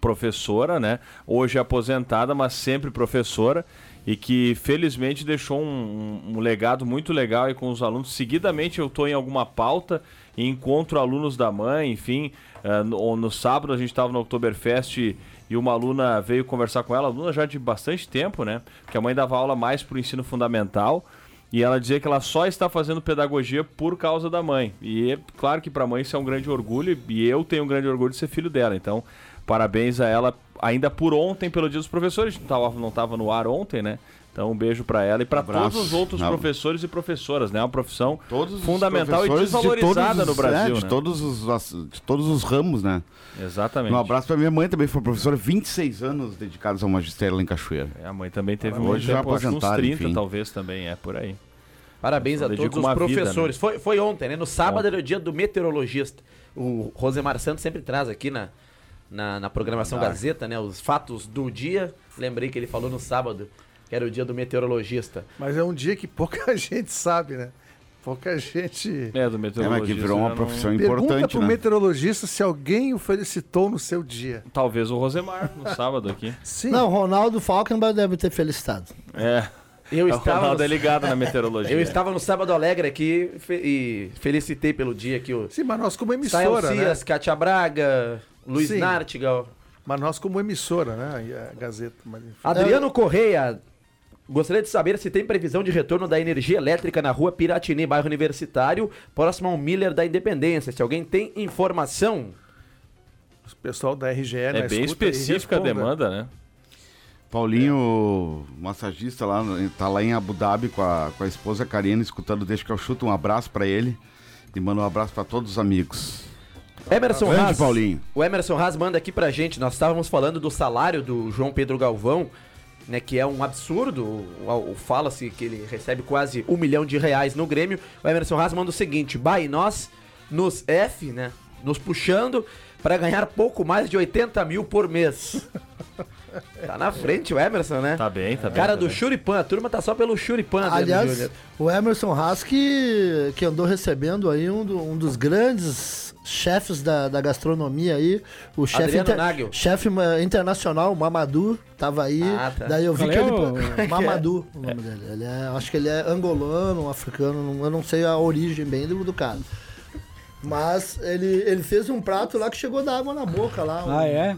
professora, né? Hoje aposentada, mas sempre professora. E que felizmente deixou um, um- legado muito legal aí com os alunos. Seguidamente eu estou em alguma pauta e encontro alunos da mãe, enfim. eh, no, no sábado a gente estava no Oktoberfest e, e uma aluna veio conversar com ela, aluna já de bastante tempo, né? Porque a mãe dava aula mais para o ensino fundamental. E ela dizia que ela só está fazendo pedagogia por causa da mãe. E é claro que para a mãe isso é um grande orgulho, e eu tenho um grande orgulho de ser filho dela. Então, parabéns a ela, ainda por ontem, pelo Dia dos Professores. Não tava, não tava no ar ontem, né? Então, um beijo para ela e para todos os outros Não. professores e professoras, né? É uma profissão Todos os fundamental e professores de desvalorizada todos no os- Brasil, é, de, né? todos os, de todos os ramos, né? Exatamente. Um abraço pra minha mãe também, foi professora, 26 anos dedicados ao magistério lá em Cachoeira. É, a mãe também teve um Hoje já tempo, acho que uns aposentaram, 30 enfim. talvez também, é por aí. Parabéns a todos os uma vida, professores. Foi, foi ontem, né? No sábado Ontem. era o dia do meteorologista. O Rosemar Santos sempre traz aqui na, na, na programação Gazeta, né? Os fatos do dia. Lembrei que ele falou no sábado que era o dia do meteorologista. Mas é um dia que pouca gente sabe, né? Pouca gente. É, do É, meteorologista. mas que virou uma não- profissão Pergunta importante, pro né? meteorologista se alguém o felicitou no seu dia. Talvez o Rosemar, no sábado aqui. Sim. Não, Ronaldo Falkenberg deve ter felicitado. É. Eu O estava, Ronaldo é no, ligado na meteorologia. eu estava no sábado alegre aqui fe- e felicitei pelo dia que o Sim, mas nós como Sael emissora, né? Cias, Cátia Braga, Luiz Sim. Nartigal. Mas nós como emissora, né? E a Gazeta. Mas enfim. Adriano Correia, gostaria de saber se tem previsão de retorno da energia elétrica na rua Piratini, bairro Universitário, próximo ao Miller da Independência. Se alguém tem informação, O pessoal da RGE É na bem específica a demanda, né? Paulinho, massagista lá, tá lá em Abu Dhabi com a, com a esposa Karina, escutando Deixa que eu chuto. Um abraço pra ele e manda um abraço pra todos os amigos. Emerson Grande Haas. Paulinho. O Emerson Haas manda aqui pra gente. Nós estávamos falando do salário do João Pedro Galvão, né? Que é um absurdo. O, o- Fala-se que ele recebe quase um milhão de reais no Grêmio. O Emerson Haas manda o seguinte: Bah, nós nos F, né? Nos puxando para ganhar pouco mais de 80 mil por mês. tá na frente o Emerson, né? Tá bem, tá bem. Cara tá do bem. Churipan, a turma tá só pelo Churipan, Aliás, Júnior. o Emerson Haas que, que andou recebendo aí um, do- um dos grandes chefes da, da gastronomia aí, o chefe Nagel. chefe ma- internacional, o Mamadou, tava aí. Ah, tá. Daí eu vi Qual que é ele. o- Mamadou, o nome dele. Ele é, acho que ele é angolano, africano, eu não sei a origem bem do, do cara. Mas ele, ele fez um prato lá que chegou da água na boca lá. um- Ah, é?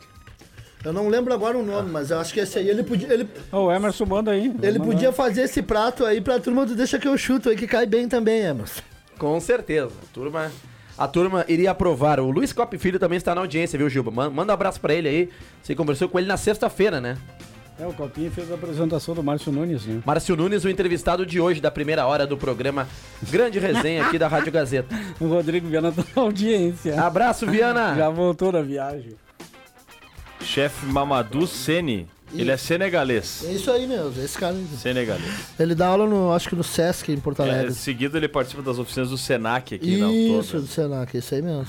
Eu não lembro agora o nome, mas eu acho que esse aí ele podia. Ele, Ó, o Emerson manda aí. ele podia fazer esse prato aí pra turma do Deixa que eu chuto aí, que cai bem também, Emerson. Com certeza. Turma, a turma iria aprovar. O Luiz Cop Filho também está na audiência, viu, Gilba? Man- Manda um abraço pra ele aí. Você conversou com ele na sexta-feira, né? É, o Copinha fez a apresentação do Márcio Nunes, né? Márcio Nunes, o entrevistado de hoje, da primeira hora do programa Grande Resenha aqui da Rádio Gazeta. O Rodrigo Viana tá na audiência. Abraço, Viana! Já voltou da viagem. Chefe Mamadou Sene. Ele é senegalês. É isso aí mesmo, esse cara. Senegalês. Ele dá aula no, acho que no Sesc em Porto É, Alegre. seguido ele participa das oficinas do Senac aqui na isso, Outubro. do Senac, isso aí mesmo.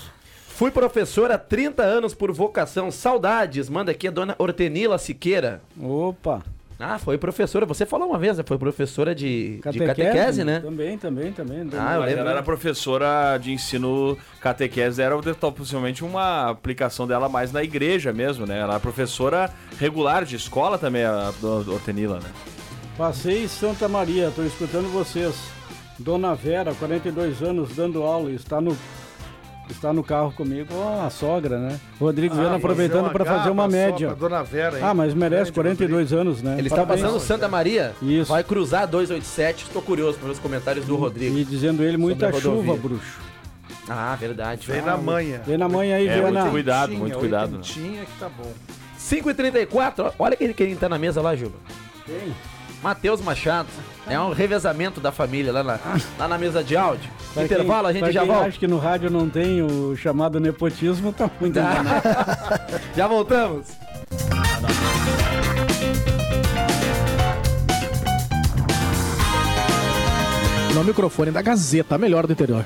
Fui professora há 30 anos por vocação. Saudades. Manda aqui a dona Hortenila Siqueira. Opa. Ah, foi professora. Você falou uma vez, né? Foi professora de de catequese, né? Também, também, também. Ah, eu Mas lembro. ela era professora de ensino catequese, era de- possivelmente uma aplicação dela mais na igreja mesmo, né? Ela é professora regular de escola também, a dona Ortenila, né? Passei em Santa Maria, tô escutando vocês. Dona Vera, 42 anos, dando aula, está no está no carro comigo. Ó, a sogra, né? Rodrigo Viana aproveitando para fazer uma média. Dona Vera, hein? Ah, mas merece Grande 42 anos, né? Ele está passando Santa Maria, Isso. vai cruzar 287. Estou curioso para ver os comentários do Rodrigo. E dizendo ele muita chuva, bruxo. Ah, verdade. Vem na manha. Vem na manhã aí, É, Viana. muito cuidado, Tinha, muito cuidado. né? oitentinha que tá bom. 5h34, olha quem, quem tá na mesa lá, Juba. Quem? Matheus Machado. É um revezamento da família lá na, lá na mesa de áudio. Pra Intervalo, quem- a gente já quem volta. acha que no rádio não tem o chamado nepotismo, tá muito enganado. Já voltamos. No microfone da Gazeta, a melhor do interior.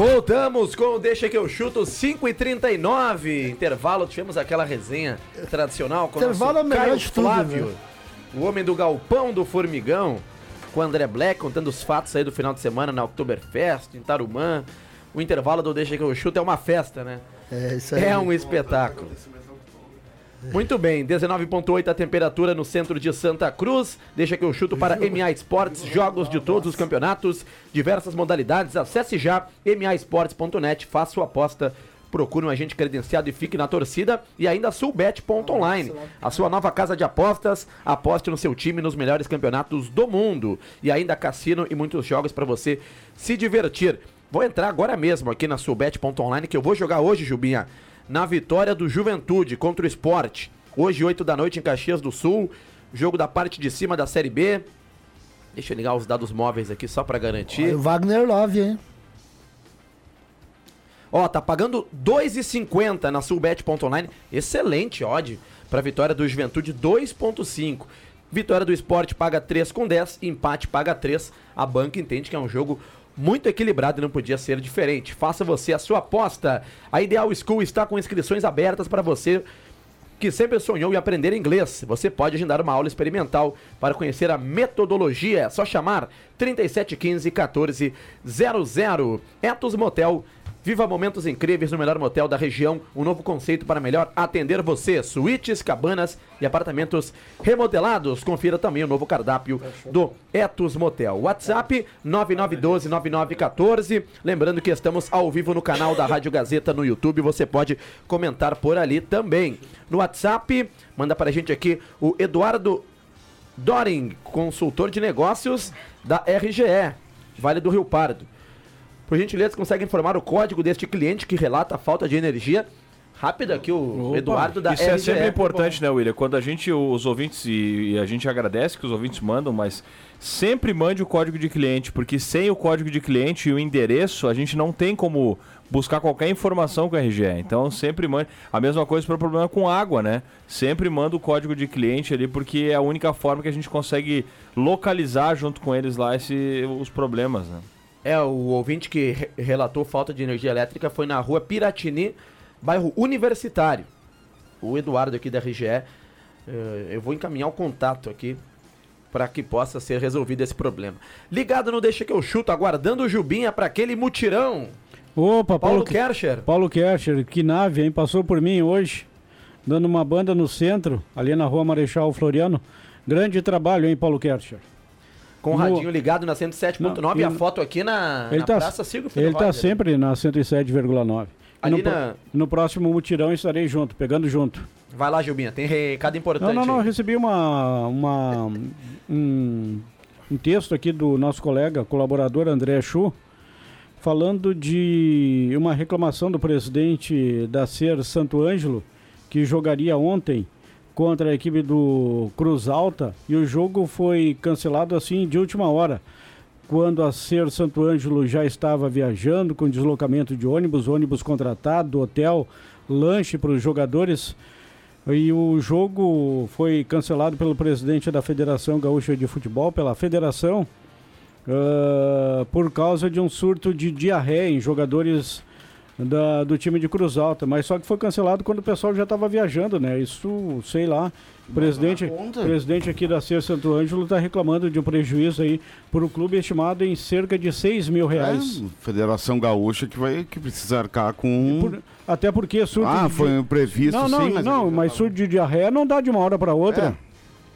Voltamos com o Deixa que eu chuto 5 e 39 Intervalo, tivemos aquela resenha tradicional com o Intervalo é o nosso melhor Caio de tudo, Flávio, né? o homem do galpão do formigão, com o André Black contando os fatos aí do final de semana na Oktoberfest, em Tarumã. O intervalo do Deixa que eu chuto é uma festa, né? É isso aí. É um espetáculo. Muito bem, 19.8 a temperatura no centro de Santa Cruz. Deixa que eu chuto para MA Esportes, jogos de todos os campeonatos, diversas modalidades. Acesse já maesportes.net, faça sua aposta, procure um agente credenciado e fique na torcida. E ainda Sulbet.online, a sua nova casa de apostas. Aposte no seu time nos melhores campeonatos do mundo. E ainda cassino e muitos jogos para você se divertir. Vou entrar agora mesmo aqui na Sulbet.online, que eu vou jogar hoje, Jubinha na vitória do Juventude contra o Esporte. Hoje, 8 da noite, em Caxias do Sul. Jogo da parte de cima da Série B. Deixa eu ligar os dados móveis aqui só pra garantir. Olha o Wagner Love, hein? Ó, tá pagando 2,50 na Sulbet.online. Excelente odd pra vitória do Juventude 2,5. Vitória do Esporte paga 3,10. Empate paga 3. A banca entende que é um jogo muito equilibrado e não podia ser diferente. Faça você a sua aposta. A Ideal School está com inscrições abertas para você que sempre sonhou em aprender inglês. Você pode agendar uma aula experimental para conhecer a metodologia. É só chamar 3715 1400. Etos Motel. Viva momentos incríveis no melhor motel da região. Um novo conceito para melhor atender você. Suítes, cabanas e apartamentos remodelados. Confira também o novo cardápio do Etos Motel. WhatsApp 99129914. Lembrando que estamos ao vivo no canal da Rádio Gazeta no YouTube. Você pode comentar por ali também. No WhatsApp, manda para a gente aqui o Eduardo Doring, consultor de negócios da RGE, Vale do Rio Pardo. Por gentileza, consegue informar o código deste cliente que relata a falta de energia? Rápido aqui, o Opa, Eduardo da Isso RGE. é sempre importante, né, William? Quando a gente, os ouvintes, e, e a gente agradece que os ouvintes mandam, mas sempre mande o código de cliente, porque sem o código de cliente e o endereço, a gente não tem como buscar qualquer informação com a RGE. Então sempre mande. A mesma coisa para o problema com água, né? Sempre manda o código de cliente ali, porque é a única forma que a gente consegue localizar junto com eles lá esse, os problemas, né? É, o ouvinte que re- relatou falta de energia elétrica foi na rua Piratini, bairro Universitário. O Eduardo aqui da RGE, eh, eu vou encaminhar o contato aqui para que possa ser resolvido esse problema. Ligado no Deixa que eu chuto, aguardando o Jubinha para aquele mutirão. Opa, Paulo Paulo, Kercher. Paulo Kercher, que nave, hein? Passou por mim hoje, dando uma banda no centro, ali na rua Marechal Floriano. Grande trabalho, hein, Paulo Kercher? Com o No- radinho ligado na 107.9 Não, e a foto aqui na, Ele na tá, Praça Silvio ele tá Roger. sempre na 107,9. E Ali no, na- no próximo mutirão estarei junto, pegando junto. Vai lá, Jubinha, tem recado importante. Não, não, não, recebi uma, uma, um, um texto aqui do nosso colega, colaborador André Chu, falando de uma reclamação do presidente da SER Santo Ângelo, que jogaria ontem contra a equipe do Cruz Alta e o jogo foi cancelado assim de última hora. Quando a Ser Santo Ângelo já estava viajando com deslocamento de ônibus, ônibus contratado, hotel, lanche para os jogadores. E o jogo foi cancelado pelo presidente da Federação Gaúcha de Futebol, pela federação, uh, por causa de um surto de diarreia em jogadores da, do time de Cruz Alta. Mas só que foi cancelado quando o pessoal já estava viajando, né? Isso, sei lá. O presidente, presidente aqui da Ser Santo Ângelo está reclamando de um prejuízo aí para o clube estimado em cerca de 6 mil reais. É, Federação Gaúcha que vai que precisa arcar com. Por- até porque surto Ah, de- foi previsto, não, não, sim, mas- não, mas surto de diarreia não dá de uma hora para outra.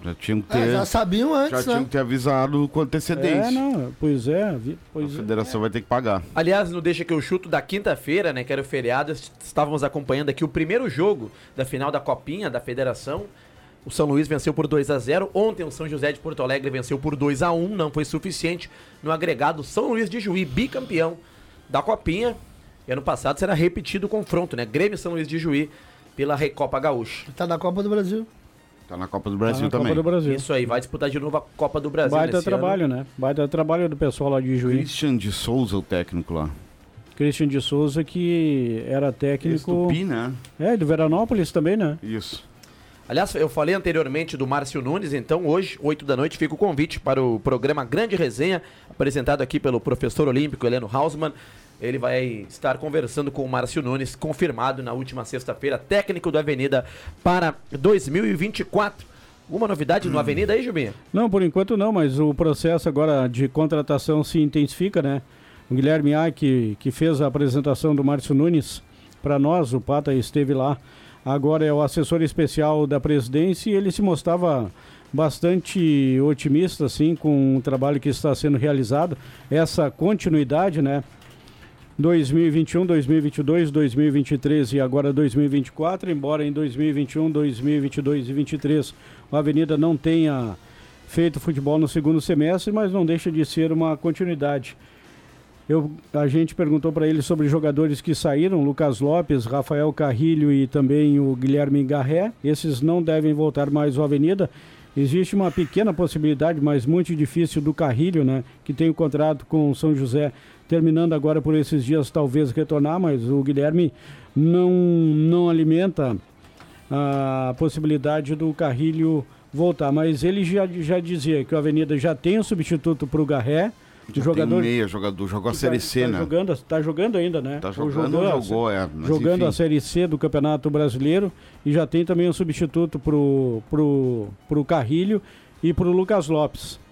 Já tinham que É, ter. já sabiam antes, já né? tinham que ter avisado com antecedência. É, não, pois é, vi- A pois é. federação vai ter que pagar. Aliás, no Deixa que eu chuto da quinta-feira, né, que era o feriado, est- estávamos acompanhando aqui o primeiro jogo da final da Copinha da Federação. O São Luís venceu por 2 a 0 Ontem o São José de Porto Alegre venceu por 2 a 1 Não foi suficiente. No agregado, São Luís de Juí, bicampeão da Copinha. E ano passado será repetido o confronto, né? Grêmio e São Luís de Juí pela Recopa Gaúcha. Tá na Copa do Brasil. Tá na Copa do Brasil na Copa também. do Brasil. Isso aí, vai disputar de novo a Copa do Brasil. Baita nesse trabalho, ano. né? Baita trabalho do pessoal lá de Juiz. Christian de Souza, o técnico lá. Christian de Souza, que era técnico. Estupi, né? É, do Veranópolis também, né? Isso. Aliás, eu falei anteriormente do Márcio Nunes, então hoje, 8 da noite, fica o convite para o programa Grande Resenha, apresentado aqui pelo professor olímpico Heleno Hausmann. Ele vai estar conversando com o Márcio Nunes, confirmado na última sexta-feira, técnico do Avenida para 2024. Uma novidade no Avenida aí, Jubinha? Não, por enquanto não, mas o processo agora de contratação se intensifica, né? O Guilherme A, que, que fez a apresentação do Márcio Nunes para nós, o Pata esteve lá, agora é o assessor especial da presidência e ele se mostrava bastante otimista, assim, com o trabalho que está sendo realizado, essa continuidade, né? 2021, 2022, 2023 e agora 2024, embora em 2021, 2022 e 2023 a Avenida não tenha feito futebol no segundo semestre, mas não deixa de ser uma continuidade. Eu, a gente perguntou para ele sobre jogadores que saíram, Lucas Lopes, Rafael Carrilho e também o Guilherme Garré. Esses não devem voltar mais ao Avenida. Existe uma pequena possibilidade, mas muito difícil, do Carrilho, né? Que tem o contrato com o São José terminando agora por esses dias, talvez retornar, mas o Guilherme não, não alimenta a possibilidade do Carrilho voltar. Mas ele já, já dizia que o Avenida já tem um substituto para o Garré. Já jogador tem meia jogador, jogou a que Série tá- C, tá né? Jogando, tá jogando ainda, né? Tá jogando, a- jogou, é, jogando enfim. a Série C do Campeonato Brasileiro e já tem também um substituto pro, pro, pro Carrilho e pro Lucas Lopes.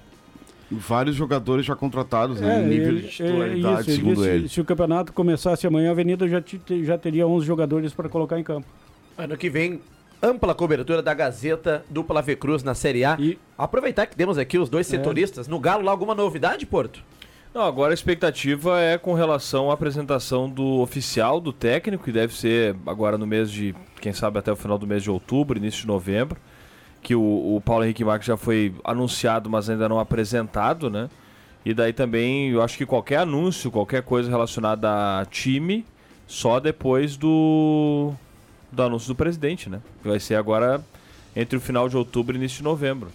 Vários jogadores já contratados, né? É, em nível ele- de é titularidade, isso, ele segundo disse, ele. Se o campeonato começasse amanhã, a Avenida já, te- já teria 11 jogadores para colocar em campo. Ano que vem, ampla cobertura da Gazeta do Ave Cruz na Série A. Aproveitar que temos aqui os dois É. setoristas. No Galo, lá alguma novidade, Porto? Não, agora a expectativa é com relação à apresentação do oficial, do técnico, que deve ser agora no mês de, quem sabe até o final do mês de outubro, início de novembro, que o, o Paulo Henrique Marques já foi anunciado, mas ainda não apresentado, né? E daí também, eu acho que qualquer anúncio, qualquer coisa relacionada a time, só depois do, do anúncio do presidente, né? Que vai ser agora entre o final de outubro e início de novembro.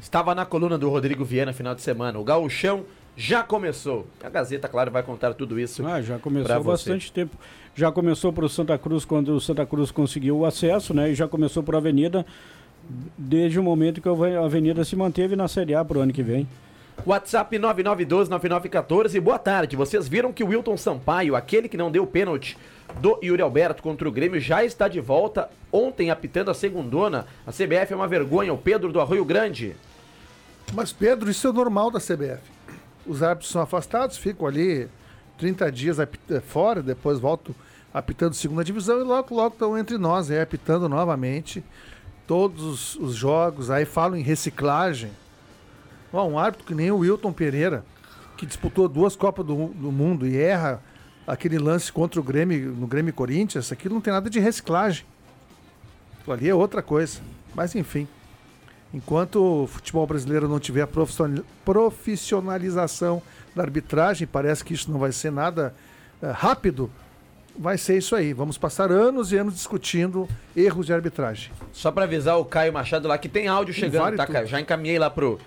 Estava na coluna do Rodrigo Viana final de semana. O gauchão já começou. A Gazeta, claro, vai contar tudo isso. Ah, já pra começou há você. bastante tempo. Já começou para o Santa Cruz quando o Santa Cruz conseguiu o acesso, né? E já começou por Avenida desde o momento que a Avenida se manteve na Série A para o ano que vem. WhatsApp 9912-9914. Boa tarde. Vocês viram que o Wilton Sampaio, aquele que não deu pênalti do Yuri Alberto contra o Grêmio, já está de volta. Ontem, apitando a segundona. A CBF é uma vergonha. O Pedro do Arroio Grande. Mas, Pedro, isso é normal da CBF. Os árbitros são afastados, ficam ali 30 dias apita- fora, depois voltam apitando segunda divisão e logo, logo estão entre nós, aí, apitando novamente todos os, os jogos. Aí falam em reciclagem. Um árbitro que nem o Wilton Pereira, que disputou duas Copas do, do Mundo e erra aquele lance contra o Grêmio, no Grêmio Corinthians, aquilo não tem nada de reciclagem. Aquilo ali é outra coisa. Mas enfim. Enquanto o futebol brasileiro não tiver a profissional- profissionalização da arbitragem, parece que isso não vai ser nada eh, rápido, vai ser isso aí. Vamos passar anos e anos discutindo erros de arbitragem. Só pra avisar o Caio Machado lá que tem áudio chegando, vale tá, tudo. Caio? Já encaminhei lá pro,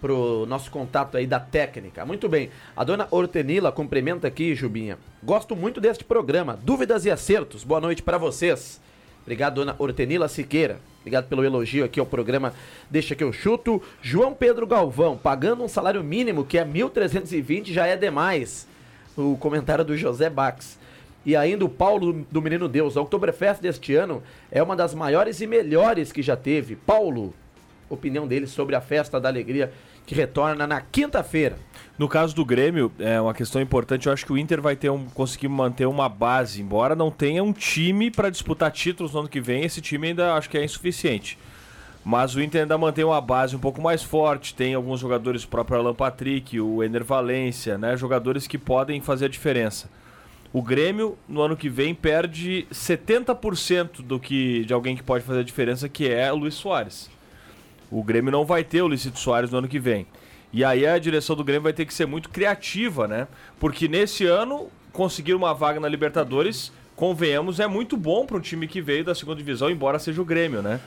pro nosso contato aí da técnica. Muito bem. A dona Hortenila cumprimenta aqui, Jubinha. Gosto muito deste programa. Dúvidas e acertos. Boa noite pra vocês. Obrigado, dona Hortenila Siqueira. Obrigado pelo elogio aqui ao programa Deixa que eu chuto. João Pedro Galvão, pagando um salário mínimo que é 1.320 já é demais. O comentário do José Bax. E ainda o Paulo do Menino Deus. A Oktoberfest deste ano é uma das maiores e melhores que já teve. Paulo, opinião dele sobre a Festa da Alegria que retorna na quinta-feira. No caso do Grêmio, é uma questão importante. Eu acho que o Inter vai ter um, conseguir manter uma base, embora não tenha um time para disputar títulos no ano que vem. Esse time ainda acho que é insuficiente. Mas o Inter ainda mantém uma base um pouco mais forte. Tem alguns jogadores, o próprio Alan Patrick, o Ener Valência, né? Jogadores que podem fazer a diferença. O Grêmio, no ano que vem, perde 70% do que de alguém que pode fazer a diferença, que é Luiz Soares. O Grêmio não vai ter o Licito Soares no ano que vem. E aí a direção do Grêmio vai ter que ser muito criativa, né? Porque nesse ano, conseguir uma vaga na Libertadores, convenhamos, é muito bom para um time que veio da segunda divisão, embora seja o Grêmio, né?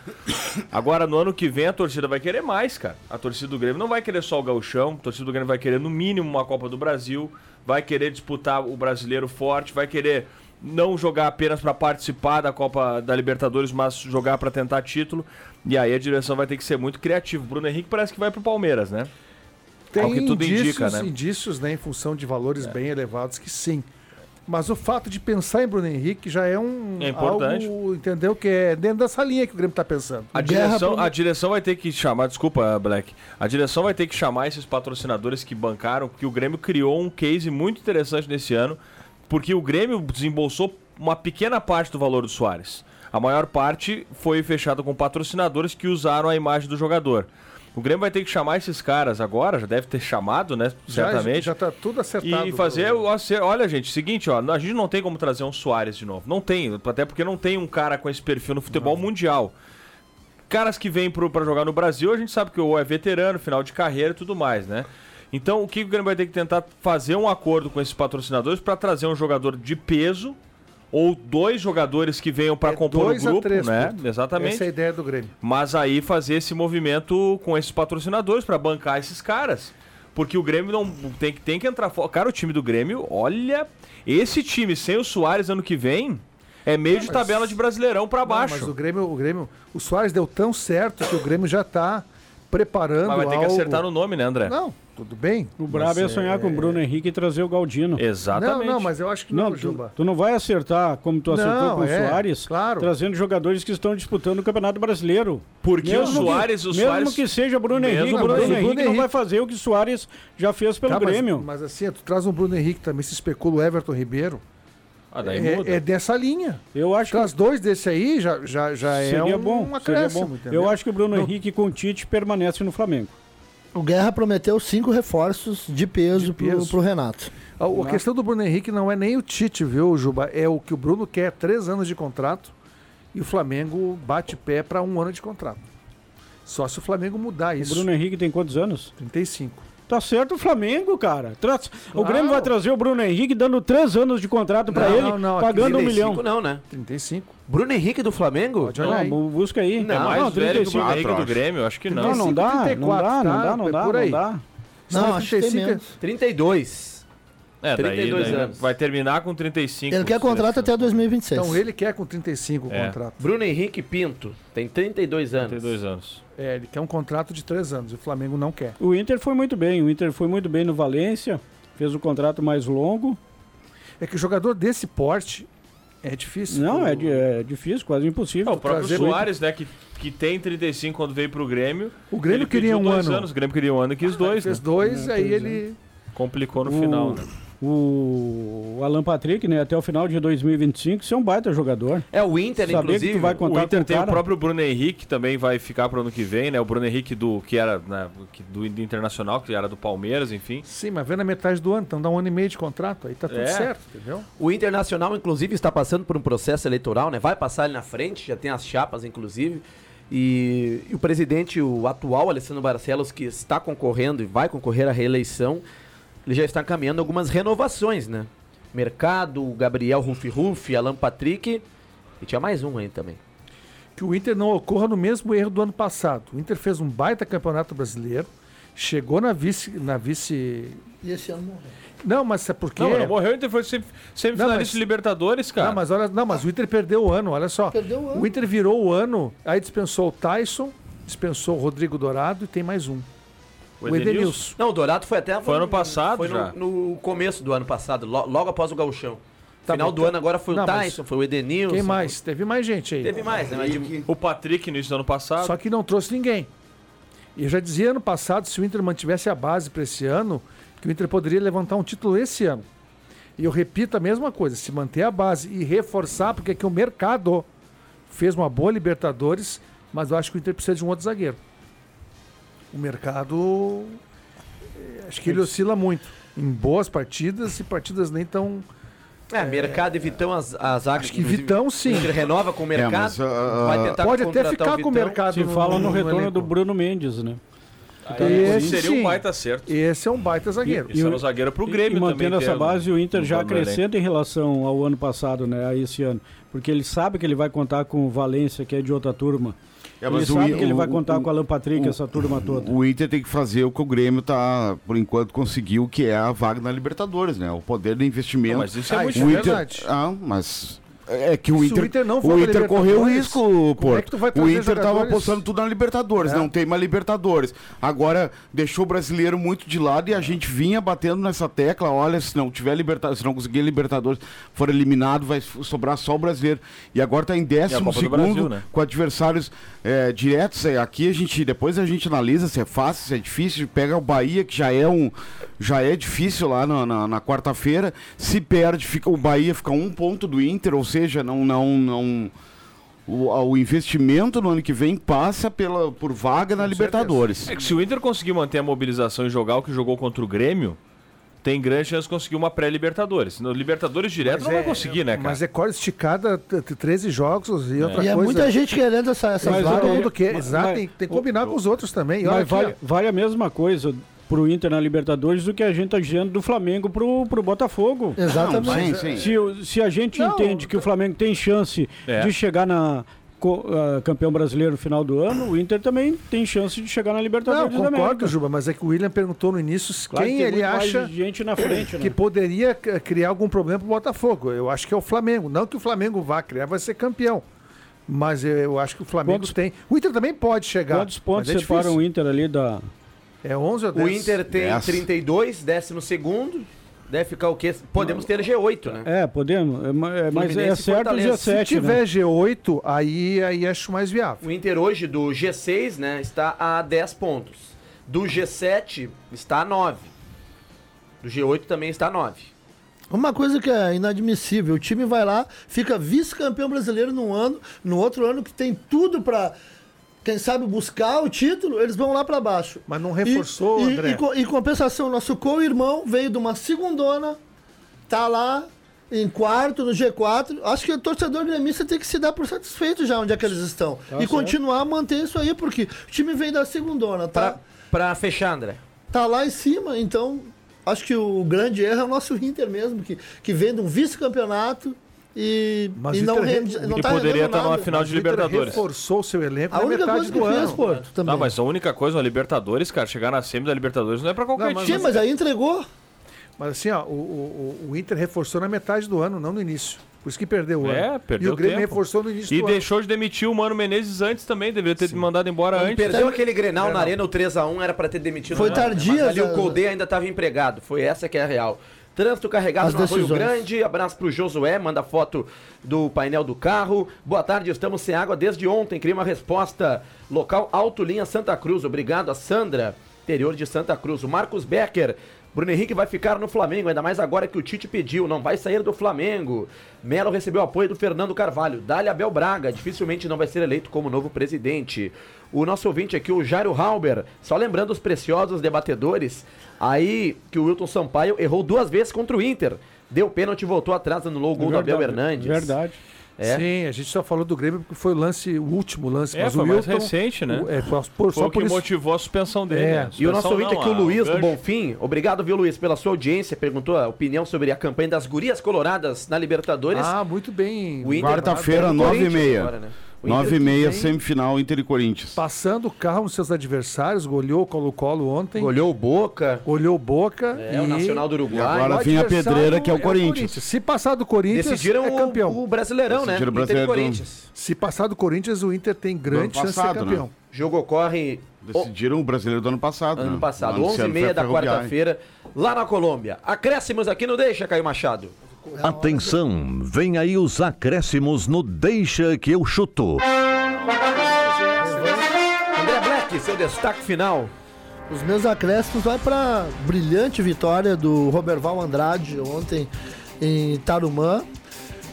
Agora, no ano que vem, a torcida vai querer mais, cara. A torcida do Grêmio não vai querer só o gauchão, a torcida do Grêmio vai querer, no mínimo, uma Copa do Brasil, vai querer disputar o brasileiro forte, vai querer não jogar apenas para participar da Copa da Libertadores, mas jogar para tentar título. E aí a direção vai ter que ser muito criativa. O Bruno Henrique parece que vai pro Palmeiras, né? Tem Ao que tudo indícios, indica, né? indícios né, em função de valores bem elevados que sim. Mas o fato de pensar em Bruno Henrique já é um É importante. algo, entendeu? Que é dentro dessa linha que o Grêmio está pensando. A direção, a direção vai ter que chamar, desculpa, Black. A direção vai ter que chamar esses patrocinadores que bancaram, porque o Grêmio criou um case muito interessante nesse ano, porque o Grêmio desembolsou uma pequena parte do valor do Soares. A maior parte foi fechada com patrocinadores que usaram a imagem do jogador. O Grêmio vai ter que chamar esses caras agora, já deve ter chamado, né? Já- Certamente. Já está tudo acertado. E fazer o Olha, gente, seguinte, ó, a gente não tem como trazer um Soares de novo. Não tem, até porque não tem um cara com esse perfil no futebol mundial. Caras que vêm pra jogar no Brasil, a gente sabe que ou é veterano, final de carreira e tudo mais, né? Então, o que o Grêmio vai ter que tentar fazer um acordo com esses patrocinadores para trazer um jogador de peso ou dois jogadores que venham para compor o É dois a grupo, três, né? Exatamente. Essa é a ideia do Grêmio. Mas aí fazer esse movimento com esses patrocinadores para bancar esses caras. Porque o Grêmio não tem, que- tem que entrar fora. Cara, o time do Grêmio, olha. Esse time sem o Soares ano que vem é meio de mas- tabela de brasileirão para Não, baixo. mas o Grêmio, o Grêmio, o Soares deu tão certo que o Grêmio já está preparando Mas vai ter que acertar no nome, né, André? Não, tudo bem. O brabo é Mas, sonhar com o Bruno Henrique e trazer o Galdino. Exatamente. Não, não, mas eu acho que não, Não, tu, Juba. tu não vai acertar como tu acertou Não, com o é, Soares, claro. trazendo jogadores que estão disputando o Campeonato Brasileiro. Porque o Mesmo Soares- que, o mesmo Soares- que seja Bruno Mesmo Henrique, o Bruno Bruno, Henrique. Henrique não vai fazer o que o Soares já fez pelo Tá, mas- Grêmio. Mas, assim, tu traz um Bruno Henrique também, se especula o Everton Ribeiro. Ah, daí muda. É, é dessa linha. Eu acho que Traz dois desse aí, já, já, já é seria um, bom. um seria acréscimo, bom. entendeu? Eu acho que o Bruno Não- Henrique com o Tite permanece no Flamengo. O Guerra prometeu cinco reforços de peso, De pro- peso. Pro, Renato. A, a questão do Bruno Henrique não é nem o Tite, viu, Juba? É o que o Bruno quer, três anos de contrato, e o Flamengo bate pé para um ano de contrato. Só se o Flamengo mudar O isso. Bruno Henrique tem quantos anos? 35. Tá certo o Flamengo, cara. Tra- O Claro. Grêmio vai trazer o Bruno Henrique dando três anos de contrato pra Não, ele, não, não, pagando um 35 milhão. não, né? 35. Bruno Henrique do Flamengo? Pode olhar aí. Não, bu- busca aí. É mais não, velho que o 35. Bruno Henrique do. Grêmio? Acho que não. Não, não dá, não 34, dá, não tá? dá, não É dá, por não aí. dá. Não, acho que tem 35 é- menos. 32. É, daí, 32 daí anos. vai terminar com 35. Ele quer contrato até 2026. Então ele quer com 35 o É. contrato. Bruno Henrique Pinto tem 32 anos. 32 anos. É, ele quer um contrato de três anos e o Flamengo não quer. O Inter foi muito bem, o Inter foi muito bem no Valência, fez o contrato mais longo. É que o jogador desse porte é difícil. Não, O- é, é difícil, quase impossível. É, o próprio trazer Soares, né, que, que tem 35 quando veio pro Grêmio. O Grêmio ele queria um dois ano. anos. O Grêmio queria um ano e quis dois, Fez né? dois, É, aí pois é. ele. Complicou no O- final, né? O Alan Patrick, né, até o final de 2025, isso é um baita jogador. É o Inter, Saber que inclusive. tu vai O contar Inter com o tem o cara. próprio Bruno Henrique, que também vai ficar pro ano que vem, né? O Bruno Henrique do que era né, que- do Internacional, que era do Palmeiras, enfim. Sim, mas vem na metade do ano, então dá um ano e meio de contrato, aí tá tudo É. certo, entendeu? O Internacional, inclusive, está passando por um processo eleitoral, né? Vai passar ali na frente, já tem as chapas, inclusive. E, e o presidente, o atual Alessandro Barcelos, que está concorrendo e vai concorrer à reeleição, ele já está caminhando algumas renovações, né? Mercado, Gabriel Rufi Rufi, Alan Patrick e tinha mais um aí também. que o Inter não ocorra no mesmo erro do ano passado. O Inter fez um baita campeonato brasileiro, chegou na vice. Na vice... E esse ano morreu. Não, mas é porque. Não, não morreu, o Inter foi sem- semifinalista mas- de Libertadores, cara. Não, mas olha, não, mas o Inter perdeu o ano, olha só. Perdeu o ano. O Inter virou o ano, aí dispensou o Tyson, dispensou o Rodrigo Dourado e tem mais um. O Edenilson. Edenilson. Não, o Dourado foi até. Foi ano passado Foi no, já. no começo do ano passado, lo- logo após o Gauchão. Tá Final bom, do tá- ano agora foi Não, o Tyson, foi o Edenilson. Quem mais? Teve mais gente aí. Teve mais, né? Mas de- O Patrick no início do ano passado. Só que não trouxe ninguém. E eu já dizia ano passado, se o Inter mantivesse a base para esse ano, que o Inter poderia levantar um título esse ano. E eu repito a mesma coisa, se manter a base e reforçar, porque aqui o mercado fez uma boa Libertadores, mas eu acho que o Inter precisa de um outro zagueiro. O mercado, eh, acho que ele oscila muito. Em boas partidas e partidas nem tão... É, Mercado e Vitão, as, as Acho que Vitão, sim. O Inter renova com o Mercado, mas, ah, vai tentar Pode até ficar com o mercado Se fala no retorno elenco. do Bruno Mendes, né? Aí Esse seria sim. um baita acerto. Esse é um baita zagueiro. Esse era um zagueiro pro Grêmio e mantendo também. essa ter base, o Inter no já plano do elenco. acrescenta em relação ao ano passado, né? A esse ano. Porque ele sabe que ele vai contar com o Valência, que é de outra turma. É, ele mas o sabe I- que ele vai o- contar o- com o Alan Patrick, o- essa turma toda. O Inter tem que fazer o que o Grêmio tá, por enquanto, conseguiu, que é a vaga na Libertadores, né? O poder do investimento. Não, mas isso é Ah, muito o Inter, verdade. Ah, mas é que o Se o Inter, Inter não o Inter correu risco, como é o Inter tava jogadores? apostando tudo na Libertadores, É. não tem mais Libertadores. Agora deixou o brasileiro muito de lado e a gente vinha batendo nessa tecla, olha, se não tiver Libertadores, se não conseguir Libertadores, for eliminado, vai sobrar só o brasileiro. E agora tá em décimo segundo Brasil, né? com adversários é, diretos. É, Aqui a gente, depois a gente analisa se é fácil, se é difícil. Pega o Bahia, que já é um, já é difícil lá na, na- na quarta-feira. Se perde, fica o Bahia fica um ponto do Inter, ou seja, não, não, não. O, o investimento no ano que vem passa pela, por vaga na Libertadores. É que se o Inter conseguir manter a mobilização e jogar o que jogou contra o Grêmio, tem grande chance de conseguir uma pré-Libertadores. No Libertadores direto Mas não é- vai conseguir, né, cara? Mas é corda esticada, t- t- 13 jogos e outra E é coisa. muita gente querendo essa, essa Mas vaga. Todo é- mundo quer, mas- exato, mas- tem, tem que combinar com os outros também. E olha Mas aqui, vale, vale a mesma coisa pro Inter na Libertadores do que a gente tá dizendo do Flamengo pro, pro Botafogo. Exatamente. Não, sim, sim. Se, o- se a gente Não, entende que o Flamengo tem chance É. de chegar na co- campeão brasileiro no final do ano, o Inter também tem chance de chegar na Não, Libertadores da concordo, América. Juba, mas é que o William perguntou no início Claro que quem tem ele acha gente na frente, que né? poderia criar algum problema pro Botafogo. Eu acho que é o Flamengo. Não que o Flamengo vá criar, vai ser campeão. Mas eu, eu acho que o Flamengo Quantos- tem. O Inter também pode chegar. Quantos pontos é separam o Inter ali da. É 11 ou 10? O Inter tem Dez. 32, décimo segundo. Deve ficar o quê? Podemos ter G8, né? É, podemos. é, é, mas é Fluminense e certo o Fortaleza. Se G7, tiver né? G8, aí, aí acho mais viável. O Inter hoje do G6, né, está a 10 pontos. Do G7 está a 9. Do G8 também está a 9. Uma coisa que é inadmissível, o time vai lá, fica vice-campeão brasileiro num ano, no outro ano que tem tudo pra, quem sabe, buscar o título, eles vão lá pra baixo. Mas não reforçou, e, André. E, em compensação, nosso co-irmão veio de uma segundona, tá lá em quarto, no G4. Acho que o torcedor gremista tem que se dar por satisfeito já onde é que eles estão. e certo. continuar a manter isso aí, porque o time vem da segundona, tá? Pra, pra fechar, André. tá lá em cima, então acho que o grande erro é o nosso Inter mesmo, que, que vem de um vice-campeonato e, Mas e o não, rende, re- não tá poderia estar numa final Mas de o Inter Libertadores. reforçou o seu elenco A na única metade coisa que do fez, ano. Porto, também. Não, mas a única coisa, a Libertadores, cara, chegar na semi da Libertadores não é pra qualquer Não, mas time. Sim, mas aí entregou. Mas assim, ó, o, o, o Inter reforçou na metade do ano, não no início. Por isso que perdeu o É, ano. perdeu E o Grêmio tempo. reforçou no início E do deixou de demitir o Mano Menezes antes também, deveria ter mandado embora E antes. perdeu aquele Grenal na Arena, o 3x1, era pra ter demitido. Foi né? tardia, Mas ali o Colde ainda estava empregado. Foi essa que é a real. Trânsito carregado As no Arroio decisões. Grande. Abraço pro Josué, manda foto do painel do carro. Boa tarde, estamos sem água desde ontem. Queria uma resposta. Local Alto Linha Santa Cruz. Obrigado a Sandra, interior de Santa Cruz. O Marcos Becker. Bruno Henrique vai ficar no Flamengo, ainda mais agora que o Tite pediu, não vai sair do Flamengo. Melo recebeu apoio do Fernando Carvalho. Dália Abel Braga, dificilmente não vai ser eleito como novo presidente. O nosso ouvinte aqui, o Jairo Halber, só lembrando os preciosos debatedores, aí que o Wilton Sampaio errou duas vezes contra o Inter. Deu pênalti e voltou atrás, anulou o gol do Abel Hernandes. Verdade. É. Sim, a gente só falou do Grêmio porque foi o lance, o último lance. É, mas foi o mais Wilton, recente, né? o- É, por, por, Foi só o que por isso. motivou a suspensão dele. É. né? E o nosso Suspensão ouvinte aqui, o a- Luiz do. Bonfim. Obrigado, viu, Luiz, pela sua audiência. Perguntou a opinião sobre a campanha das gurias coloradas na Libertadores. Ah, muito bem. Quarta-feira, nove e meia. agora, né? O Inter Nove e meia, semifinal Inter e Corinthians. Passando o carro nos seus adversários, goleou o Colo-Colo ontem. Olhou o Boca. Olhou o Boca. É, o Nacional do Uruguai. E agora o vem a pedreira, que é o Corinthians. Se passar do Corinthians, Decidiram é campeão. o, o Brasileirão, Decidiram o né? Inter e Brasileiro do- Corinthians. Se passar do Corinthians, o Inter tem grande Do ano chance passado, de ser campeão. né? Jogo ocorre Decidiram o brasileiro do ano passado. ano né? passado, Lá no Luciano 11h30 da quarta-feira, lá na Colômbia. Acréscimos aqui no Deixa, Caio Machado. Atenção, vem aí os acréscimos no Deixa que eu chuto. André Black, seu destaque final. Os meus acréscimos vai para brilhante vitória do Roberval Andrade ontem em Tarumã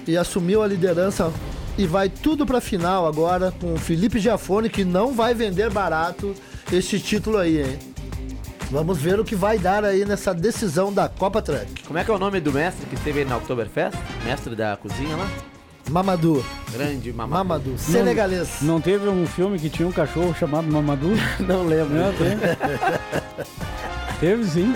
e assumiu a liderança e vai tudo para final agora com o Felipe Giafone que não vai vender barato este título aí, hein? Vamos ver o que vai dar aí nessa decisão da Copa Truck. Como é que é o nome do mestre que esteve aí na Oktoberfest? Mestre da cozinha lá? Mamadou. Grande Mamadou. Mamadou. Senegalês. Não teve um filme que tinha um cachorro chamado Mamadou? Não lembro. Não, tem. teve sim.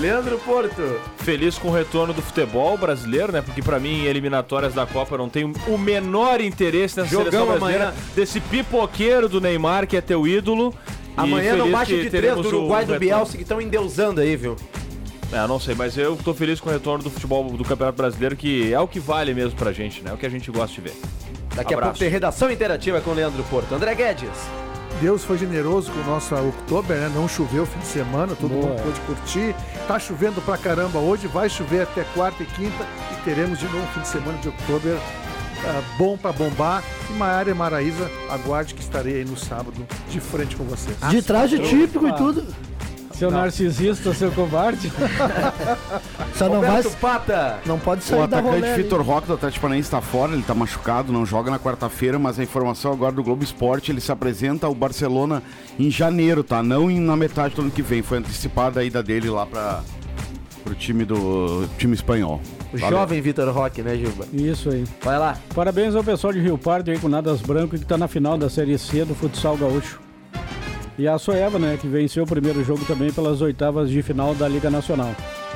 Leandro Porto. Feliz com o retorno do futebol brasileiro, né? Porque pra mim, eliminatórias da Copa eu não tenho o menor interesse nessa Jogão seleção brasileira. amanhã. Desse pipoqueiro do Neymar, que é teu ídolo. Amanhã Baixa que de três do o Uruguai do. Bielsa que estão endeusando aí, viu? É, não sei, mas eu tô feliz com o retorno do futebol do Campeonato Brasileiro, que é o que vale mesmo pra gente, né? É o que a gente gosta de ver. Daqui a Abraço. pouco tem redação interativa com o Leandro Porto. André Guedes. Deus foi generoso com o nosso outubro, né? Não choveu o fim de semana, todo Boa. mundo pôde curtir. Tá chovendo pra caramba hoje, vai chover até quarta e quinta e teremos de novo um fim de semana de outubro ah, bom pra bombar. E Maiara e Maraísa, aguarde que estarei aí no sábado de frente com vocês. De traje típico e Ah. tudo. Seu narcisista, seu covarde. Só não vai. Pata. Não pode O sair da atacante. Vitor Roque do Atlético Paranaense está fora, ele está machucado, não joga na quarta-feira, mas a informação agora do Globo Esporte, ele se apresenta ao Barcelona em janeiro, tá? Não em- na metade do ano que vem. Foi antecipada a ida dele lá para o time do time espanhol. O Valeu. jovem Vitor Roque, né, Gilba? Isso aí. Vai lá. Parabéns ao pessoal de Rio Pardo aí com Nadas Branco que tá na final da Série C do futsal gaúcho. E a Soeva, né, que venceu o primeiro jogo também pelas oitavas de final da Liga Nacional.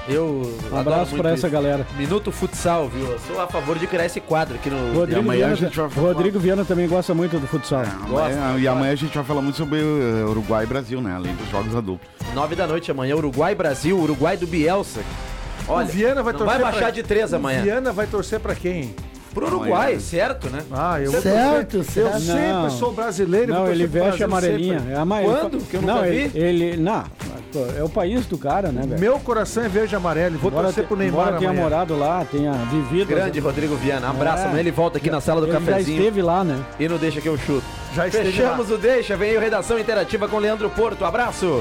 Eu Um abraço pra essa galera. Minuto Futsal, viu? Eu sou a favor de criar esse quadro aqui no... Rodrigo, amanhã Viana, a gente vai falar- Rodrigo Viana também gosta muito do futsal. Amanhã- e amanhã a gente vai falar muito sobre uh, Uruguai e Brasil, né? Além dos jogos adultos. Nove da noite amanhã, Uruguai, Brasil, Uruguai do Bielsa. Olha, o Viana vai torcer vai baixar pra- de três O amanhã. Viana vai torcer pra quem? Pro Uruguai, Amanhã. certo, né? Ah, eu Certo, Eu certo. sempre Não. sou brasileiro. Não, ele veste amarelinha. sempre. É a mai- Quando? Que eu nunca não, vi? Ele, ele- Não, é o país do cara, né, velho? Meu coração é verde e amarelo. Vou Embora, torcer te- pro Neymar embora tenha amanhã. morado lá, tenha vivido. Grande Rodrigo Viana. Abraço, É. amanhã ele volta aqui na sala do ele já cafezinho. esteve lá, né? E não deixa que eu chuto. Já esteve Fechamos o Deixa, vem aí o Redação Interativa com Leandro Porto. Abraço.